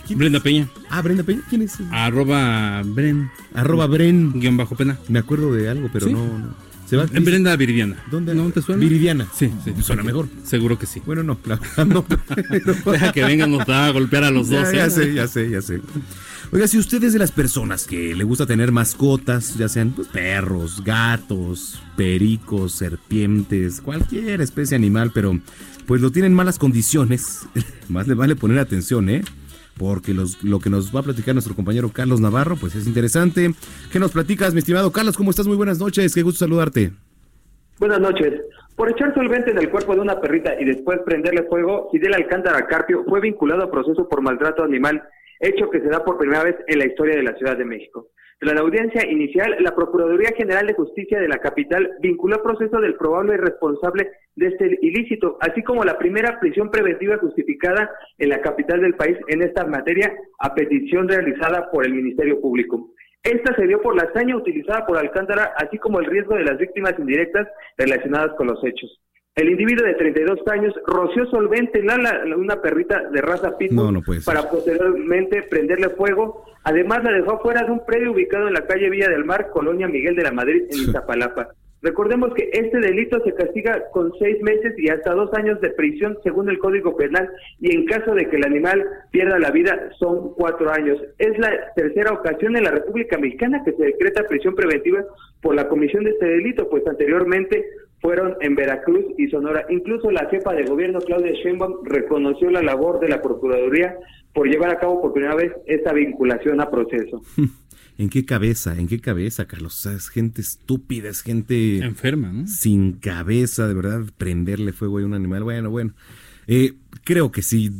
¿Quién? Brenda Peña, Ah, Brenda Peña. ¿Quién es? arroba Bren, Arroba Bren. guion bajo pena. Me acuerdo de algo, pero ¿Sí? no, no. ¿Se va? En Brenda Viridiana. ¿Dónde? ¿No te suena? Viridiana. Sí, sí. Suena mejor. Seguro que sí. Bueno, no, la verdad no. pero- Deja que vengan, nos va a golpear a los Ya, dos. ya ¿eh? sé, ya sé, ya sé. Oiga, si usted es de las personas que le gusta tener mascotas, ya sean pues, perros, gatos, pericos, serpientes, cualquier especie animal, pero pues lo tienen en malas condiciones, más le vale poner atención, ¿eh? Porque los, lo que nos va a platicar nuestro compañero Carlos Navarro, pues es interesante. ¿Qué nos platicas, mi estimado Carlos? ¿Cómo estás? Muy buenas noches, qué gusto saludarte. Buenas noches. Por echar solvente en el cuerpo de una perrita y después prenderle fuego, Fidel Alcántara Carpio fue vinculado a proceso por maltrato animal, hecho que se da por primera vez en la historia de la Ciudad de México. Tras la audiencia inicial, la Procuraduría General de Justicia de la capital vinculó el proceso del probable responsable de este ilícito, así como la primera prisión preventiva justificada en la capital del país en esta materia a petición realizada por el Ministerio Público. Esta se dio por la hazaña utilizada por Alcántara, así como el riesgo de las víctimas indirectas relacionadas con los hechos. El individuo de 32 años roció solvente en una perrita de raza pitbull No, no para posteriormente prenderle fuego. Además, la dejó fuera de un predio ubicado en la calle Villa del Mar, Colonia Miguel de la Madrid, en Iztapalapa. Recordemos que este delito se castiga con seis meses y hasta dos años de prisión según el Código Penal y en caso de que el animal pierda la vida son cuatro años. Es la tercera ocasión en la República Mexicana que se decreta prisión preventiva por la comisión de este delito, pues anteriormente fueron en Veracruz y Sonora. Incluso la jefa de gobierno, Claudia Sheinbaum, reconoció la labor de la Procuraduría por llevar a cabo por primera vez esta vinculación a proceso. ¿En qué cabeza? ¿En qué cabeza, Carlos? O sea, es gente estúpida, es gente enferma, ¿no? Sin cabeza, de verdad, prenderle fuego a un animal. Bueno, bueno. Eh, creo que sí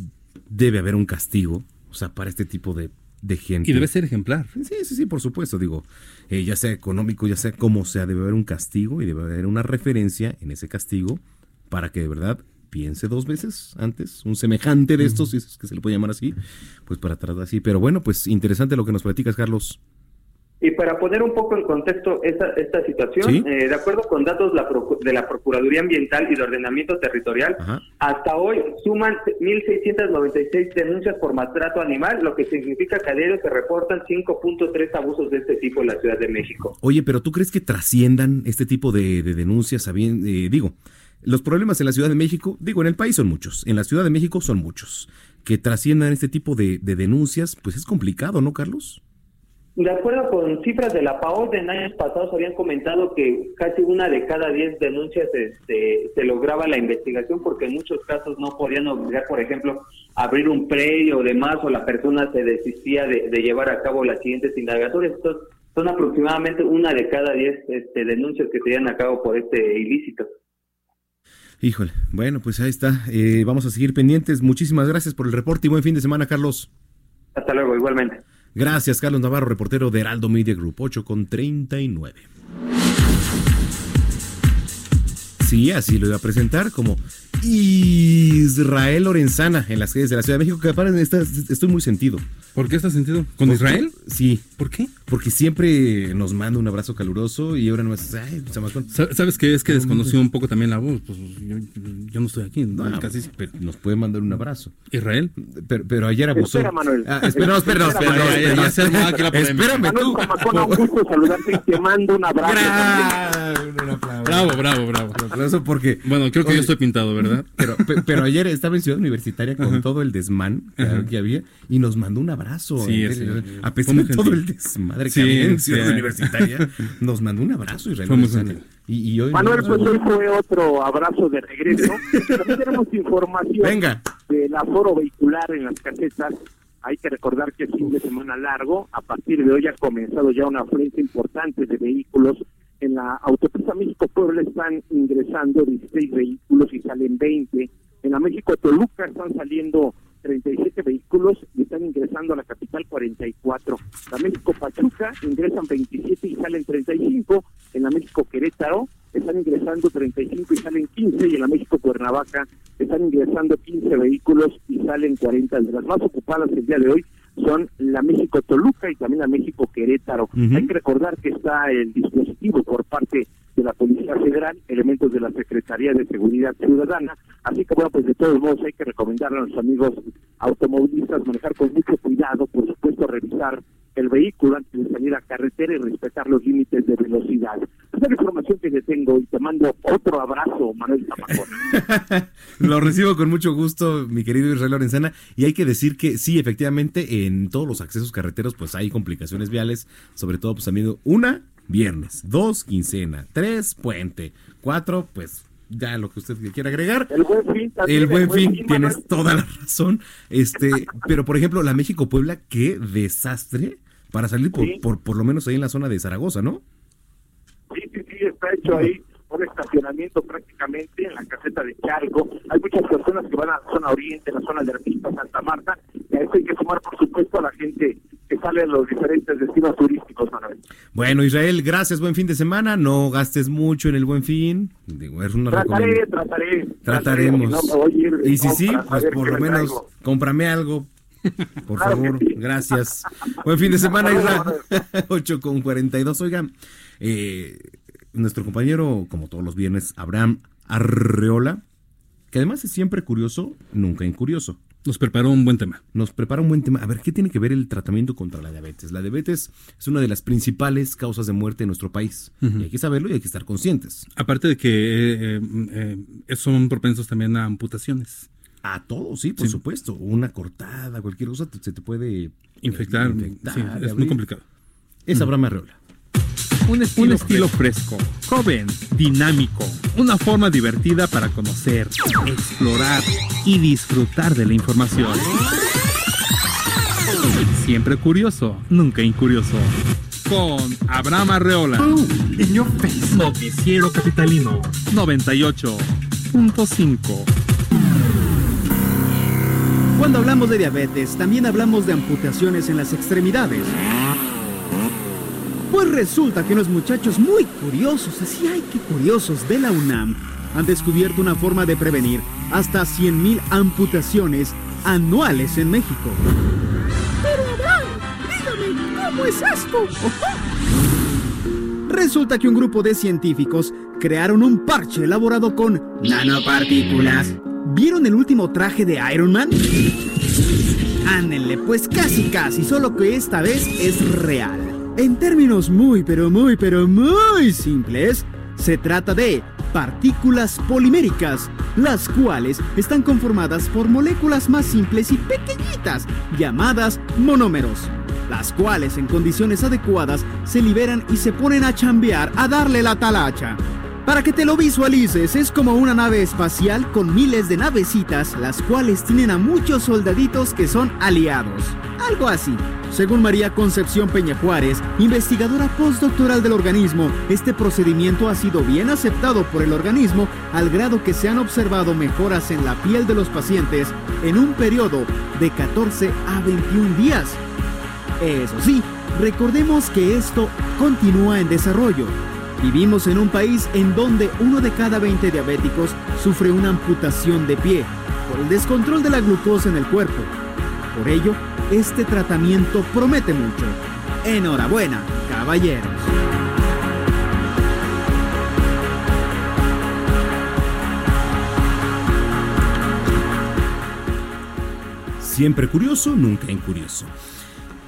debe haber un castigo, o sea, para este tipo de, de gente. Y debe ser ejemplar. Sí, sí, sí, por supuesto. Digo, eh, ya sea económico, ya sea como sea, debe haber un castigo y debe haber una referencia en ese castigo para que de verdad piense dos veces antes, un semejante de estos, si es que se le puede llamar así, pues para tratar así. Pero bueno, pues interesante lo que nos platicas, Carlos. Y para poner un poco en contexto esta, esta situación, Sí. eh, de acuerdo con datos la de la Procuraduría Ambiental y de Ordenamiento Territorial, hasta hoy suman 1.696 denuncias por maltrato animal, lo que significa que a diario se reportan 5.3 abusos de este tipo en la Ciudad de México. Oye, pero ¿tú crees que trasciendan este tipo de, de denuncias? sabiendo- eh, digo, los problemas en la Ciudad de México, digo, en el país son muchos, en la Ciudad de México son muchos. Que trasciendan este tipo de, de denuncias, pues es complicado, ¿no, Carlos? De acuerdo con cifras de la PAO, en años pasados habían comentado que casi una de cada diez denuncias este, se lograba la investigación porque en muchos casos no podían obligar, por ejemplo, a abrir un predio o demás o la persona se desistía de, de llevar a cabo las siguientes indagatorias. Entonces, son aproximadamente una de cada diez este, denuncias que se llevan a cabo por este ilícito. Híjole, bueno, pues ahí está. Eh, vamos a seguir pendientes. Muchísimas gracias por el reporte y buen fin de semana, Carlos. Hasta luego, igualmente. Gracias, Carlos Navarro, reportero de Heraldo Media Group, 8 con 39. Sí, así lo iba a presentar como Israel Lorenzana en las calles de la Ciudad de México, que aparte está- estoy muy sentido. ¿Por qué estás sentido? ¿Con Por- Israel? Sí. ¿Por qué? Porque siempre nos manda un abrazo caluroso y ahora nomás, ay, se me acuerda. Sa- ¿Sabes qué? Es que desconoció un poco también la voz. Pues yo, yo no estoy aquí. No, casi. pero nos puede mandar un abrazo. ¿Israel? Pero, pero ayer abusó. Espera, Manuel. Ah, espera, no, espera, no, espera, no. Espérame Manuel tú. Zamacona, un gusto saludarte y te mando un abrazo. Bravo, bravo, bravo. Aplauso porque. Bueno, creo que Oye, yo estoy pintado, ¿verdad? Pero, pe- pero ayer estaba en Ciudad Universitaria con todo el desmán que, había y nos mandó un abrazo. Sí, A pesar de todo el desmadre que Sí, había en sí. Ciudad Universitaria, nos mandó un abrazo. Israel Fue muy Lorenzana. gentil. Y, y hoy Manuel, pues hoy fue otro abrazo de regreso. También tenemos información Venga. del aforo vehicular en las casetas. Hay que recordar que es fin de semana largo. A partir de hoy ha comenzado ya una afluencia importante de vehículos. En la autopista México-Puebla están ingresando 16 vehículos y salen 20. En la México-Toluca están saliendo 37 vehículos y están ingresando a la capital 44. La México-Pachuca ingresan 27 y salen 35. En la México-Querétaro están ingresando 35 y salen 15. Y en la México-Cuernavaca están ingresando 15 vehículos y salen 40. De las más ocupadas el día de hoy son la México Toluca y también la México Querétaro. Ujú. Hay que recordar que está el dispositivo por parte de la Policía Federal, elementos de la Secretaría de Seguridad Ciudadana, así que bueno, pues de todos modos hay que recomendarle a los amigos automovilistas manejar con mucho cuidado, por supuesto revisar el vehículo antes de salir a carretera y respetar los límites de velocidad. Esa es la información que le tengo y te mando otro abrazo, Manuel Zamacona. Lo recibo con mucho gusto, mi querido Israel Lorenzana. Y hay que decir que sí, efectivamente, en todos los accesos carreteros, pues hay complicaciones viales. Sobre todo, pues también, una, viernes. Dos, quincena. Tres, puente. Cuatro, pues ya lo que usted quiera agregar. El buen fin también, El buen fin, Manuel. tienes toda la razón. Este, pero por ejemplo, la México Puebla, qué desastre para salir por, Sí. por, por lo menos ahí en la zona de Zaragoza, ¿no? Sí, sí, sí, está hecho ahí un estacionamiento prácticamente en la caseta de Charco. Hay muchas personas que van a la zona oriente, la zona de Artista, Santa Marta, y a eso hay que sumar, por supuesto, a la gente que salen los diferentes destinos turísticos, Manuel. Bueno, Israel, gracias, buen fin de semana. No gastes mucho en el buen fin. Digo, es una Trataré, trataré. Trataremos. no, a y si sí, a pues por lo me menos cómprame algo. Por Claro favor, sí. gracias. Buen fin de semana, Isra. 8 con 42. Oigan, eh, nuestro compañero, como todos los viernes, Abraham Arreola, que además es siempre curioso, nunca incurioso. Nos preparó un buen tema. Nos prepara un buen tema. A ver, ¿qué tiene que ver el tratamiento contra la diabetes? La diabetes es una de las principales causas de muerte en nuestro país. Y hay que saberlo y hay que estar conscientes. Aparte de que eh, eh, eh, son propensos también a amputaciones. A todos, sí, por supuesto. Una cortada, cualquier cosa te- se te puede eh, Infectar, sí, es muy complicado. Es Mm. Abraham Arreola. Un estilo, un estilo fresco, joven, dinámico, una forma divertida para conocer, explorar y disfrutar de la información. Siempre curioso, nunca incurioso. Con Abraham Arreola. Noticiero Capitalino 98.5. Cuando hablamos de diabetes, también hablamos de amputaciones en las extremidades. Pues resulta que unos muchachos muy curiosos, así hay que curiosos, de la UNAM, han descubierto una forma de prevenir hasta 100.000 amputaciones anuales en México. Pero Abraham, dígame, ¿cómo es esto? Resulta que un grupo de científicos crearon un parche elaborado con nanopartículas. ¿Vieron el último traje de Iron Man? Ándenle, pues casi casi, solo que esta vez es real. En términos muy, pero muy, pero muy simples, se trata de partículas poliméricas, las cuales están conformadas por moléculas más simples y pequeñitas, llamadas monómeros, las cuales en condiciones adecuadas se liberan y se ponen a chambear a darle la talacha. Para que te lo visualices, es como una nave espacial con miles de navecitas, las cuales tienen a muchos soldaditos que son aliados. Algo así. Según María Concepción Peña Juárez, investigadora postdoctoral del organismo, este procedimiento ha sido bien aceptado por el organismo al grado que se han observado mejoras en la piel de los pacientes en un periodo de 14 a 21 días. Eso sí, recordemos que esto continúa en desarrollo. Vivimos en un país en donde uno de cada 20 diabéticos sufre una amputación de pie por el descontrol de la glucosa en el cuerpo. Por ello, este tratamiento promete mucho. Enhorabuena, caballeros. Siempre curioso, nunca incurioso.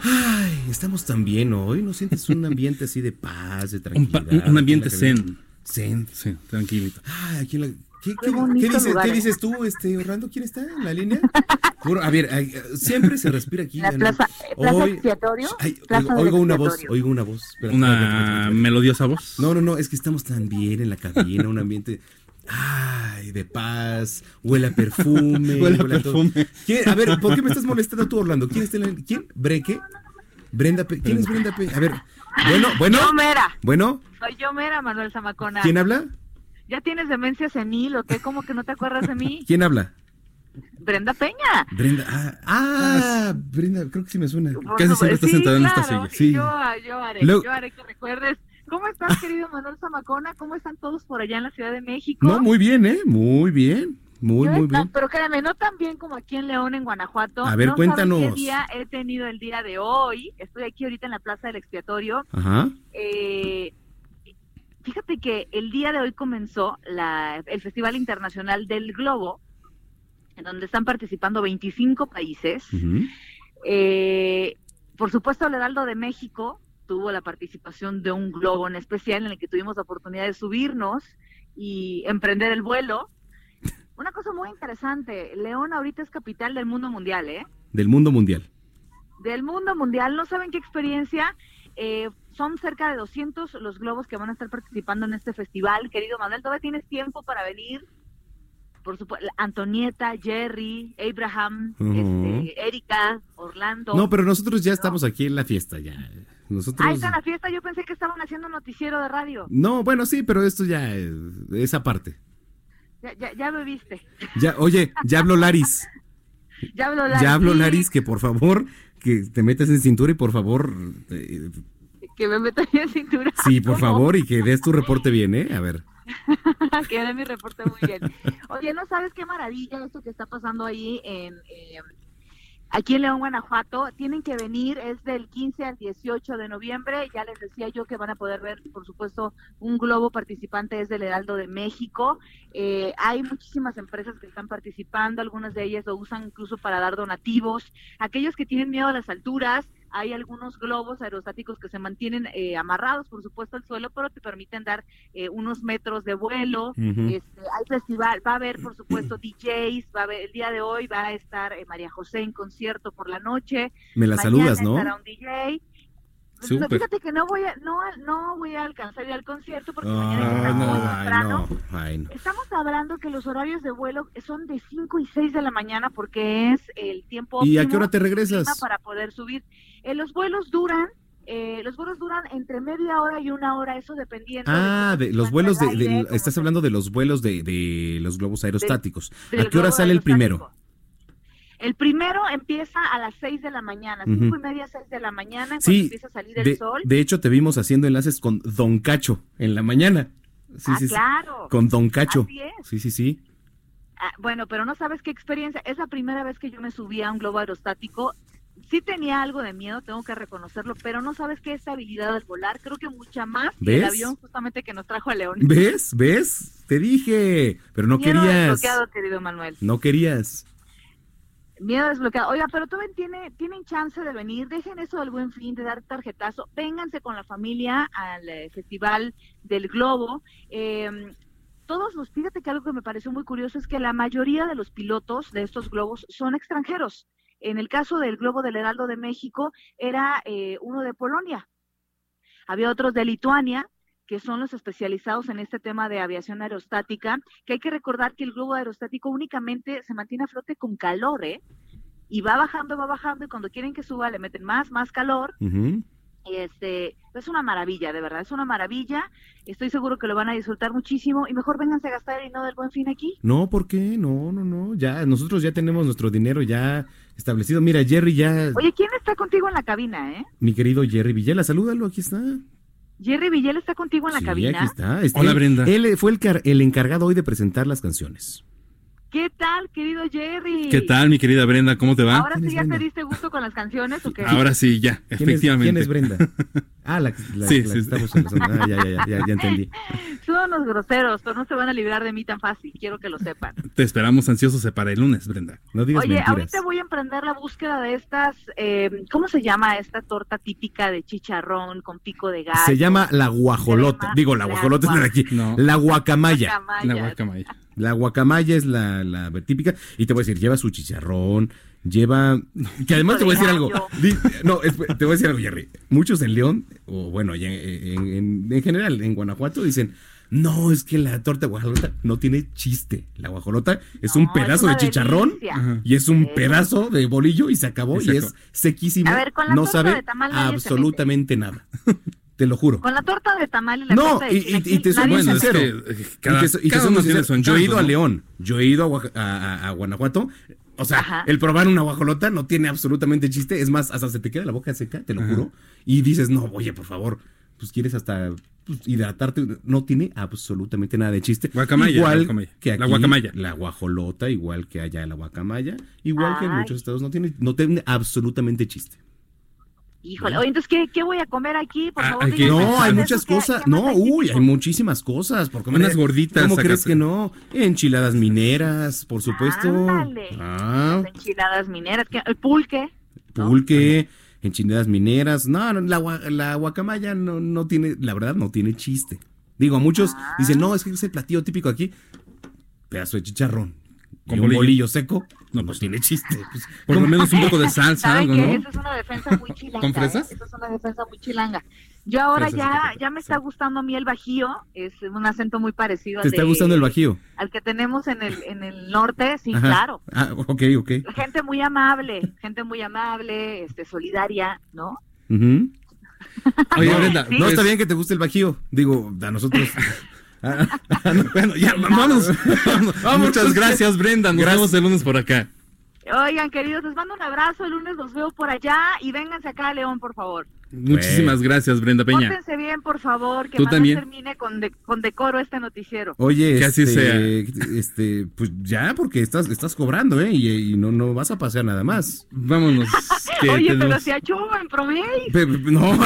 Ay, estamos tan bien hoy. ¿No sientes un ambiente así de paz, de tranquilidad? un- un ambiente zen. Zen. Sí, tranquilito. Ay, aquí en la- ¿Qué, Qué qué- bonito qué dices, lugar, qué ¿eh? dices tú, este, Orlando? ¿Quién está en la línea? A ver, ay, siempre se respira aquí. La plaza, plaza Hoy- expiatorio. Ay, plaza oigo, una voz, oigo una voz. Una melodiosa voz. No, no, no, es que estamos tan bien en la cabina, un ambiente, ay, de paz, huele a perfume. Huele a perfume. ¿Quién- A ver, ¿por qué me estás molestando tú, Orlando? ¿Quién está en la ¿Quién? ¿Breque? Brenda. ¿Quién es Brenda P? A ver, bueno, bueno. Yo mera. Bueno, Soy yo mera, Manuel Zamacona. ¿quién habla? ¿Ya tienes demencia senil o qué? ¿Cómo que no te acuerdas de mí? ¿Quién habla? Brenda Peña. Brenda, ah, ah, Brenda, creo que sí me suena. Casi siempre está Sí, sentada en esta silla. Sí. Yo, yo haré, Luego- yo haré que recuerdes. ¿Cómo estás, querido Manuel Zamacona? ¿Cómo están todos por allá en la Ciudad de México? No, muy bien, ¿eh? Muy bien, muy, Yo muy bien. Pero créanme, no tan bien como aquí en León, en Guanajuato. A ver, no cuéntanos. qué día he tenido el día de hoy. Estoy aquí ahorita en la Plaza del Expiatorio. Ajá. Eh, fíjate que el día de hoy comenzó la, el Festival Internacional del Globo, en donde están participando 25 países. Eh, por supuesto, el Heraldo de México tuvo la participación de un globo en especial en el que tuvimos la oportunidad de subirnos y emprender el vuelo. Una cosa muy interesante, León ahorita es capital del mundo mundial, ¿eh? Del mundo mundial. Del mundo mundial, no saben qué experiencia. Eh, son cerca de 200 los globos que van a estar participando en este festival. Querido Manuel, todavía tienes tiempo para venir. Por supuesto, Antonieta, Jerry, Abraham, este, Erika, Orlando. No, pero nosotros ya estamos aquí en la fiesta, ya. Nosotros. Ah, está la fiesta. Yo pensé que estaban haciendo noticiero de radio. No, bueno, sí, pero esto ya es esa parte. Ya, ya, ya bebiste. Ya, oye, ya habló Laris. Ya habló Ya habló. Laris que por favor que te metas en cintura y por favor, eh, Que me metan en cintura. sí, por ¿Cómo? favor, y que des tu reporte bien, ¿eh? A ver. que dé mi reporte muy bien. Oye, ¿no sabes qué maravilla esto que está pasando ahí en... eh, Aquí en León, Guanajuato, tienen que venir, es del 15 al 18 de noviembre, ya les decía yo que van a poder ver, por supuesto, un globo participante es del Heraldo de México, Eh, hay muchísimas empresas que están participando, algunas de ellas lo usan incluso para dar donativos, aquellos que tienen miedo a las alturas, hay algunos globos aerostáticos que se mantienen eh, amarrados, por supuesto, al suelo, pero te permiten dar eh, unos metros de vuelo. Este, hay festival, va a haber, por supuesto, DJs, va a haber, el día de hoy va a estar eh, María José en concierto por la noche. Me la Mañana saludas, ¿no? estará un DJ. Súper. Fíjate que no voy a, no, no voy a alcanzar a ir al concierto porque mañana llega muy no, temprano. no, ay, no. Estamos hablando que los horarios de vuelo son de 5 y 6 de la mañana porque es el tiempo ¿Y a qué hora te regresas? para poder subir. Eh, los vuelos duran, eh, los vuelos duran entre media hora y una hora, eso dependiendo. Ah, de los vuelos de, aire, estás hablando de los vuelos de, de los globos aerostáticos. ¿A qué hora sale el primero? El primero empieza a las 6 de la mañana, cinco y media, 6 de la mañana, cuando Sí, empieza a salir el de, sol. de hecho te vimos haciendo enlaces con Don Cacho en la mañana. Sí, Ah, sí, sí. claro. Con Don Cacho. Así es. Sí, sí, sí. Ah, bueno, pero no sabes qué experiencia. Es la primera vez que yo me subí a un globo aerostático. Sí tenía algo de miedo, tengo que reconocerlo, pero no sabes qué estabilidad al volar. Creo que mucha más que el ¿Ves? avión justamente que nos trajo a León. ¿Ves? ¿Ves? Te dije, pero no Miedo querías. desbloqueado, querido Manuel. No querías. Miedo desbloqueado. Oiga, pero todavía tiene, tienen chance de venir. Dejen eso del buen fin, de dar tarjetazo. Vénganse con la familia al eh, Festival del Globo. Eh, todos los, fíjate que algo que me pareció muy curioso es que la mayoría de los pilotos de estos globos son extranjeros. En el caso del globo del Heraldo de México era eh, uno de Polonia. Había otros de Lituania, que son los especializados en este tema de aviación aerostática, que hay que recordar que el globo aerostático únicamente se mantiene a flote con calor, ¿eh? Y va bajando, va bajando, y cuando quieren que suba le meten más, más calor. Y este, es una maravilla, de verdad, es una maravilla. Estoy seguro que lo van a disfrutar muchísimo y mejor vénganse a gastar el dinero del buen fin aquí. No, ¿por qué? No, no, no. Ya, nosotros ya tenemos nuestro dinero ya establecido. Mira, Jerry ya, Oye, ¿quién está contigo en la cabina, eh? mi querido Jerry Villela, salúdalo, aquí está. Jerry Villel está contigo en la Sí, cabina. aquí está. Este, Hola, Brenda. Él fue el, car- el encargado hoy de presentar las canciones. ¿Qué tal, querido Jerry? ¿Qué tal, mi querida Brenda? ¿Cómo te va? Ahora sí ya te diste gusto con las canciones o qué? Ahora sí, ya, ¿Quién es- efectivamente. ¿Quién es Brenda? Ah, la, la- Sí, la sí, que sí. estamos. Ah, ya, ya, ya, ya, ya entendí. Son unos groseros, pero no se van a librar de mí tan fácil, quiero que lo sepan. Te esperamos ansiosos para el lunes, Brenda. No Oye, ahorita voy a emprender la búsqueda de estas, eh, ¿cómo se llama esta torta típica de chicharrón con pico de gas? Se llama la guajolota. Digo, la guajolota es de aquí. No. La guacamaya. Guacamaya. La guacamaya. La guacamaya es la, la típica. Y te voy a decir, lleva su chicharrón, lleva. Que además te voy a decir algo. No, te voy a decir algo, Jerry. Muchos en León, o bueno, en, en- en general, en Guanajuato, dicen. No, es que la torta guajolota no tiene chiste. La guajolota es un No, pedazo de chicharrón delicia. Y es un Sí. pedazo de bolillo y se acabó Y es acabó. sequísimo. A ver, con la no torta sabe de tamal absolutamente nada. Te lo juro. Con la torta de tamal y la No, torta de y, y- y te soy Bueno, es sincero. que, eh, Y cada- y cada uno tiene su Yo he ido a. León, yo he ido a, Oaxa- a- a- a Guanajuato. O sea, Ajá. el probar una guajolota no tiene absolutamente chiste. Es más, hasta se te queda la boca seca, te lo Ajá. juro. Y dices, no, oye, por favor, pues quieres hasta pues, hidratarte. No tiene absolutamente nada de chiste. Guacamaya, Igual guacamaya. que aquí, La guacamaya. La guajolota, igual que allá la guacamaya. Igual que en muchos estados, no tiene, no tiene absolutamente chiste. Híjole, oye, entonces, ¿qué, qué voy a comer aquí? Por Ah, favor, aquí-. No, hay ¿Qué- muchas cosas. No, uy, hay muchísimas cosas. Por comer. Unas gorditas, ¿Cómo crees que no? Enchiladas mineras, por supuesto. Ándale. Ah, Las enchiladas mineras, ¿qué? el pulque. pulque, enchiladas mineras. No, no, la, la guacamaya no, no tiene, la verdad, no tiene chiste. Digo, muchos Ah. dicen, no, es que es el platillo típico aquí. Pedazo de chicharrón. Con un bolillo seco. No, No, pues, tiene chiste. Pues, Por lo menos un poco de salsa, ¿Saben algo? ¿no? Esa es una defensa muy chilanga. ¿Con fresas? ¿eh? Esa es una defensa muy chilanga. Yo ahora Fresas, ya, ya me está gustando a mí el bajío. Es un acento muy parecido ¿Te al está de- gustando el bajío? Al que tenemos en el, en el norte, sí, Ajá. claro. Ah, ok, ok. Gente muy amable, gente muy amable, este, solidaria, ¿no? Oye, no, Brenda, no está bien que te guste el bajío. Digo, a nosotros. Bueno, ya, vámonos. vámonos. Muchas gracias, Brenda. Nos Gracias. vemos el lunes por acá. Oigan, queridos, les mando un abrazo. El lunes los veo por allá y vénganse acá a León, por favor. Muchísimas gracias, Brenda Peña. Pórtense bien, por favor, que Tú también. termine con, de- con decoro este noticiero. Oye, Que así este, este, pues ya, porque estás, estás cobrando, ¿eh? Y, y no, no vas a pasear nada más. Vámonos. que Oye, pero tenemos- si a Chuban, proveéis. Pe- pe- No,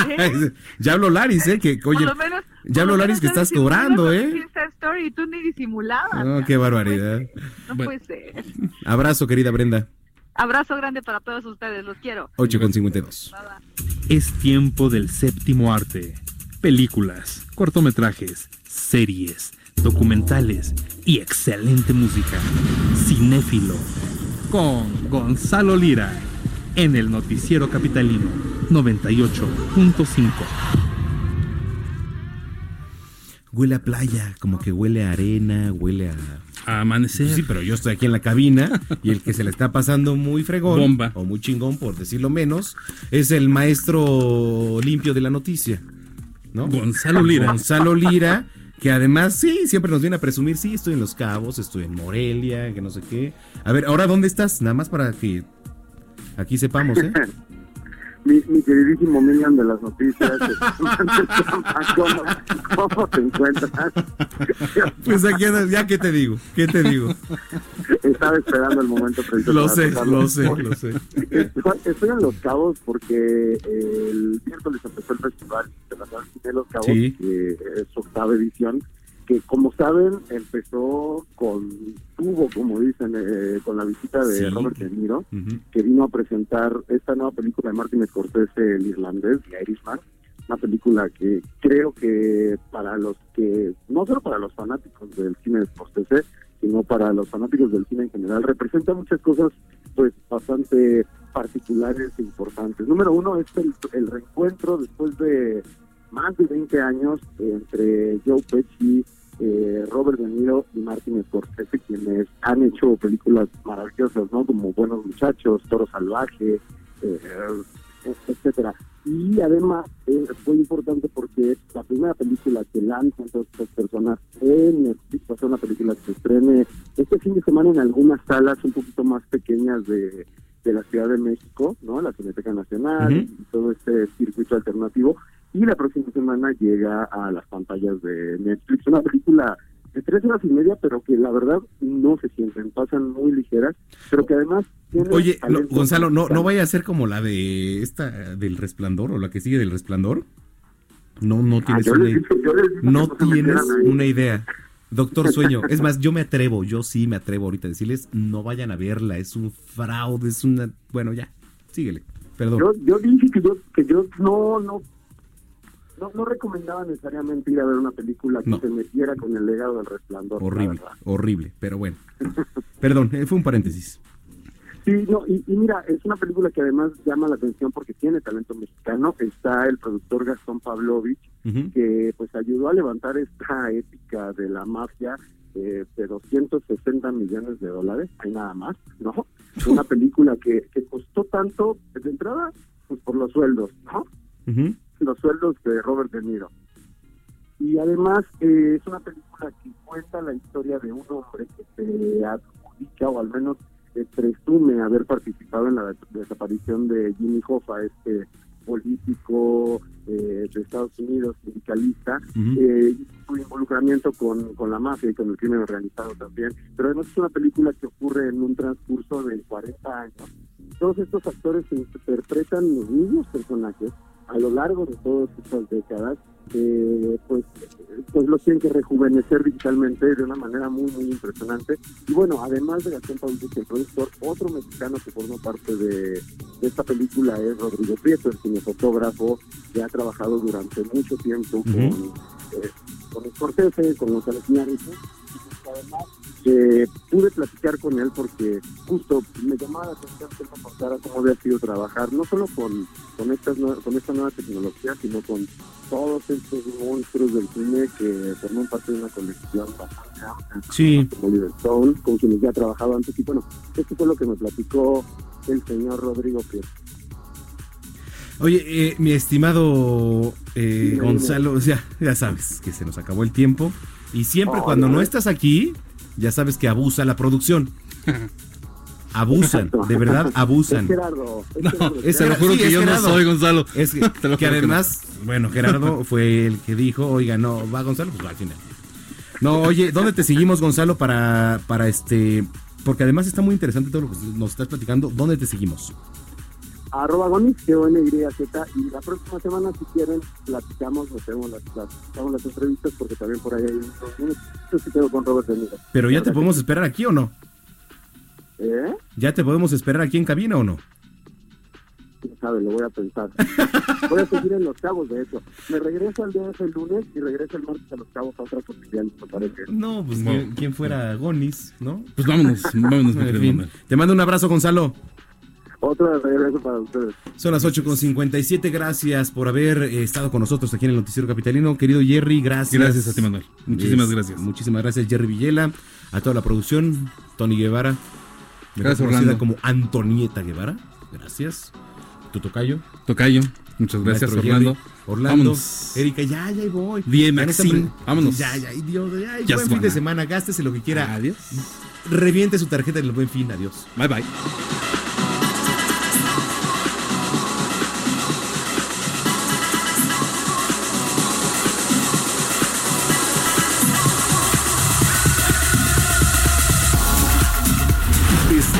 ya habló Laris, ¿eh? Que, oye, por lo menos, ya habló Laris que estás cobrando, ¿eh? Story y tú ni disimulabas. No, qué barbaridad. No puede ser. Abrazo, querida Brenda. Abrazo grande para todos ustedes, los quiero. 8 con 52. Es tiempo del séptimo arte. Películas, cortometrajes, series, documentales y excelente música. Cinéfilo. Con Gonzalo Lira. En el Noticiero Capitalino 98.5. Huele a playa, como que huele a arena, huele a... A amanecer. Sí, pero yo estoy aquí en la cabina y el que se le está pasando muy fregón Bomba. o muy chingón, por decirlo menos, es el maestro limpio de la noticia, ¿no? Gonzalo Lira. Gonzalo Lira, que además sí, siempre nos viene a presumir, sí, estoy en Los Cabos, estoy en Morelia, que no sé qué. A ver, ahora ¿dónde estás? Nada más para que aquí sepamos, ¿eh? mi, mi queridísimo Minion de las noticias. ¿Cómo, ¿Cómo te encuentras? Pues aquí andas, ya qué te digo, qué te digo. Estaba esperando el momento preciso. Lo sé, lo sé, lo sé. Estoy, estoy en Los Cabos porque el miércoles empezó el Festival Internacional de Los Cabos, Sí. que es su octava edición, que como saben empezó con, tuvo, como dicen, eh, con la visita de Sí. Robert De Niro, que vino a presentar esta nueva película de Martin Scorsese, el irlandés, The Irishman, una película que creo que para los que, no solo para los fanáticos del cine de Scorsese, sino para los fanáticos del cine en general, representa muchas cosas pues bastante particulares e importantes. Número uno es el, el reencuentro después de más de 20 años entre Joe Pesci, eh, Robert De Niro y Martin Scorsese, quienes han hecho películas maravillosas, ¿no? Como Buenos Muchachos, Toro Salvaje, eh, etcétera. Y además eh, fue importante porque es la primera película que lanzan todas estas personas en Netflix, va a ser una película que se estrene este fin de semana en algunas salas un poquito más pequeñas de, de la Ciudad de México, ¿no? La Cineteca Nacional y todo este circuito alternativo. Y la próxima semana llega a las pantallas de Netflix. Una película de tres horas y media, pero que la verdad no se sienten, pasan muy ligeras, pero que además Oye, no, Gonzalo, no, no vaya a ser como la de esta del resplandor o la que sigue del resplandor. No, no tienes yo una dije No tienes una idea. Doctor Sueño, es más, yo me atrevo, yo sí me atrevo ahorita a decirles, no vayan a verla, es un fraude, es una... Bueno, ya, síguele, perdón. Yo, yo dije que yo, que yo no, no, no, no recomendaba necesariamente ir a ver una película que No. se metiera con el legado del resplandor. la horrible, horrible, pero bueno. Perdón, eh, fue un paréntesis. Sí, no, y, y mira, es una película que además llama la atención porque tiene talento mexicano. Está el productor Gastón Pavlovich, que pues ayudó a levantar esta épica de la mafia eh, de 260 millones de dólares, hay nada más, ¿no? Una película que, que costó tanto, de entrada, pues por los sueldos, ¿no? Ujú. Los sueldos de Robert De Niro. Y además eh, es una película que cuenta la historia de un hombre que se adjudica o al menos eh, presume haber participado en la desaparición de Jimmy Hoffa, este político eh, de Estados Unidos, sindicalista, eh, y su involucramiento con, con la mafia y con el crimen organizado también. Pero además es una película que ocurre en un transcurso de 40 años. Todos estos actores interpretan los mismos personajes a lo largo de todas estas décadas, eh, pues, pues los tienen que rejuvenecer digitalmente de una manera muy, muy impresionante. Y bueno, además de Gastón Paulucci, el productor, otro mexicano que forma parte de, de esta película es Rodrigo Prieto, el cinefotógrafo que ha trabajado durante mucho tiempo con, eh, con Scorsese, con González Iñárritu, y pues, además eh, pude platicar con él porque justo me llamaba la atención que me contara cómo había sido trabajar, no solo con, con, estas, con esta nueva tecnología, sino con todos estos monstruos del cine que forman parte de una colección bastante amplia, Sí. como Oliver Stone, con quienes ya he trabajado antes. Y bueno, esto fue lo que me platicó el señor Rodrigo Prieto. Oye, eh, mi estimado eh, Gonzalo, sea, ya sabes que se nos acabó el tiempo y siempre Oh, cuando no. no estás aquí, ya sabes que abusa la producción. Abusan, Exacto. de verdad abusan. Es Gerardo. es No, Gerardo. te lo juro Sí, que yo no soy Gonzalo. Es que, Te lo que juro que no. además, bueno, Gerardo fue el que dijo, oiga, no, va Gonzalo, pues va al final. No, oye, ¿dónde te seguimos, Gonzalo, para, para este... Porque además está muy interesante todo lo que nos estás platicando. ¿Dónde te seguimos? Arroba Gonis, G-O-N-Y-Z. Y la próxima semana, si quieren, platicamos, hacemos las, las, hacemos las entrevistas, porque también por ahí hay unos que tengo con Robert De Niro. Pero ya te podemos esperar aquí o no? ¿Eh? ¿Ya te podemos esperar aquí en cabina o no? quién sabe, lo voy a pensar. voy a seguir en Los Cabos, de hecho. Me regreso al DF el lunes y regreso el martes a Los Cabos a otra cotidiana, me parece. No, pues No. ¿quién, quién fuera Gonis, ¿no? Pues vámonos, vámonos, mi. Te mando un abrazo, Gonzalo. Otro de regreso para ustedes. Son las 8 con 57. Gracias por haber eh, estado con nosotros aquí en el Noticiero Capitalino. Querido Jerry, gracias. Gracias a ti, Manuel. Muchísimas Es- gracias. Muchísimas gracias, Jerry Villela. A toda la producción, Tony Guevara. Gracias, Orlando. como Antonieta Guevara. Gracias. Tu tocayo. Tocayo, muchas gracias, Maestro Orlando. Jerry. Orlando. Vámonos. Erika, ya, ya voy. Die Maxine. Vámonos. Ya, ya, Dios, ya, buen es fin de semana. Gástese lo que quiera. Adiós. Reviente su tarjeta del buen fin. Adiós. Bye, bye.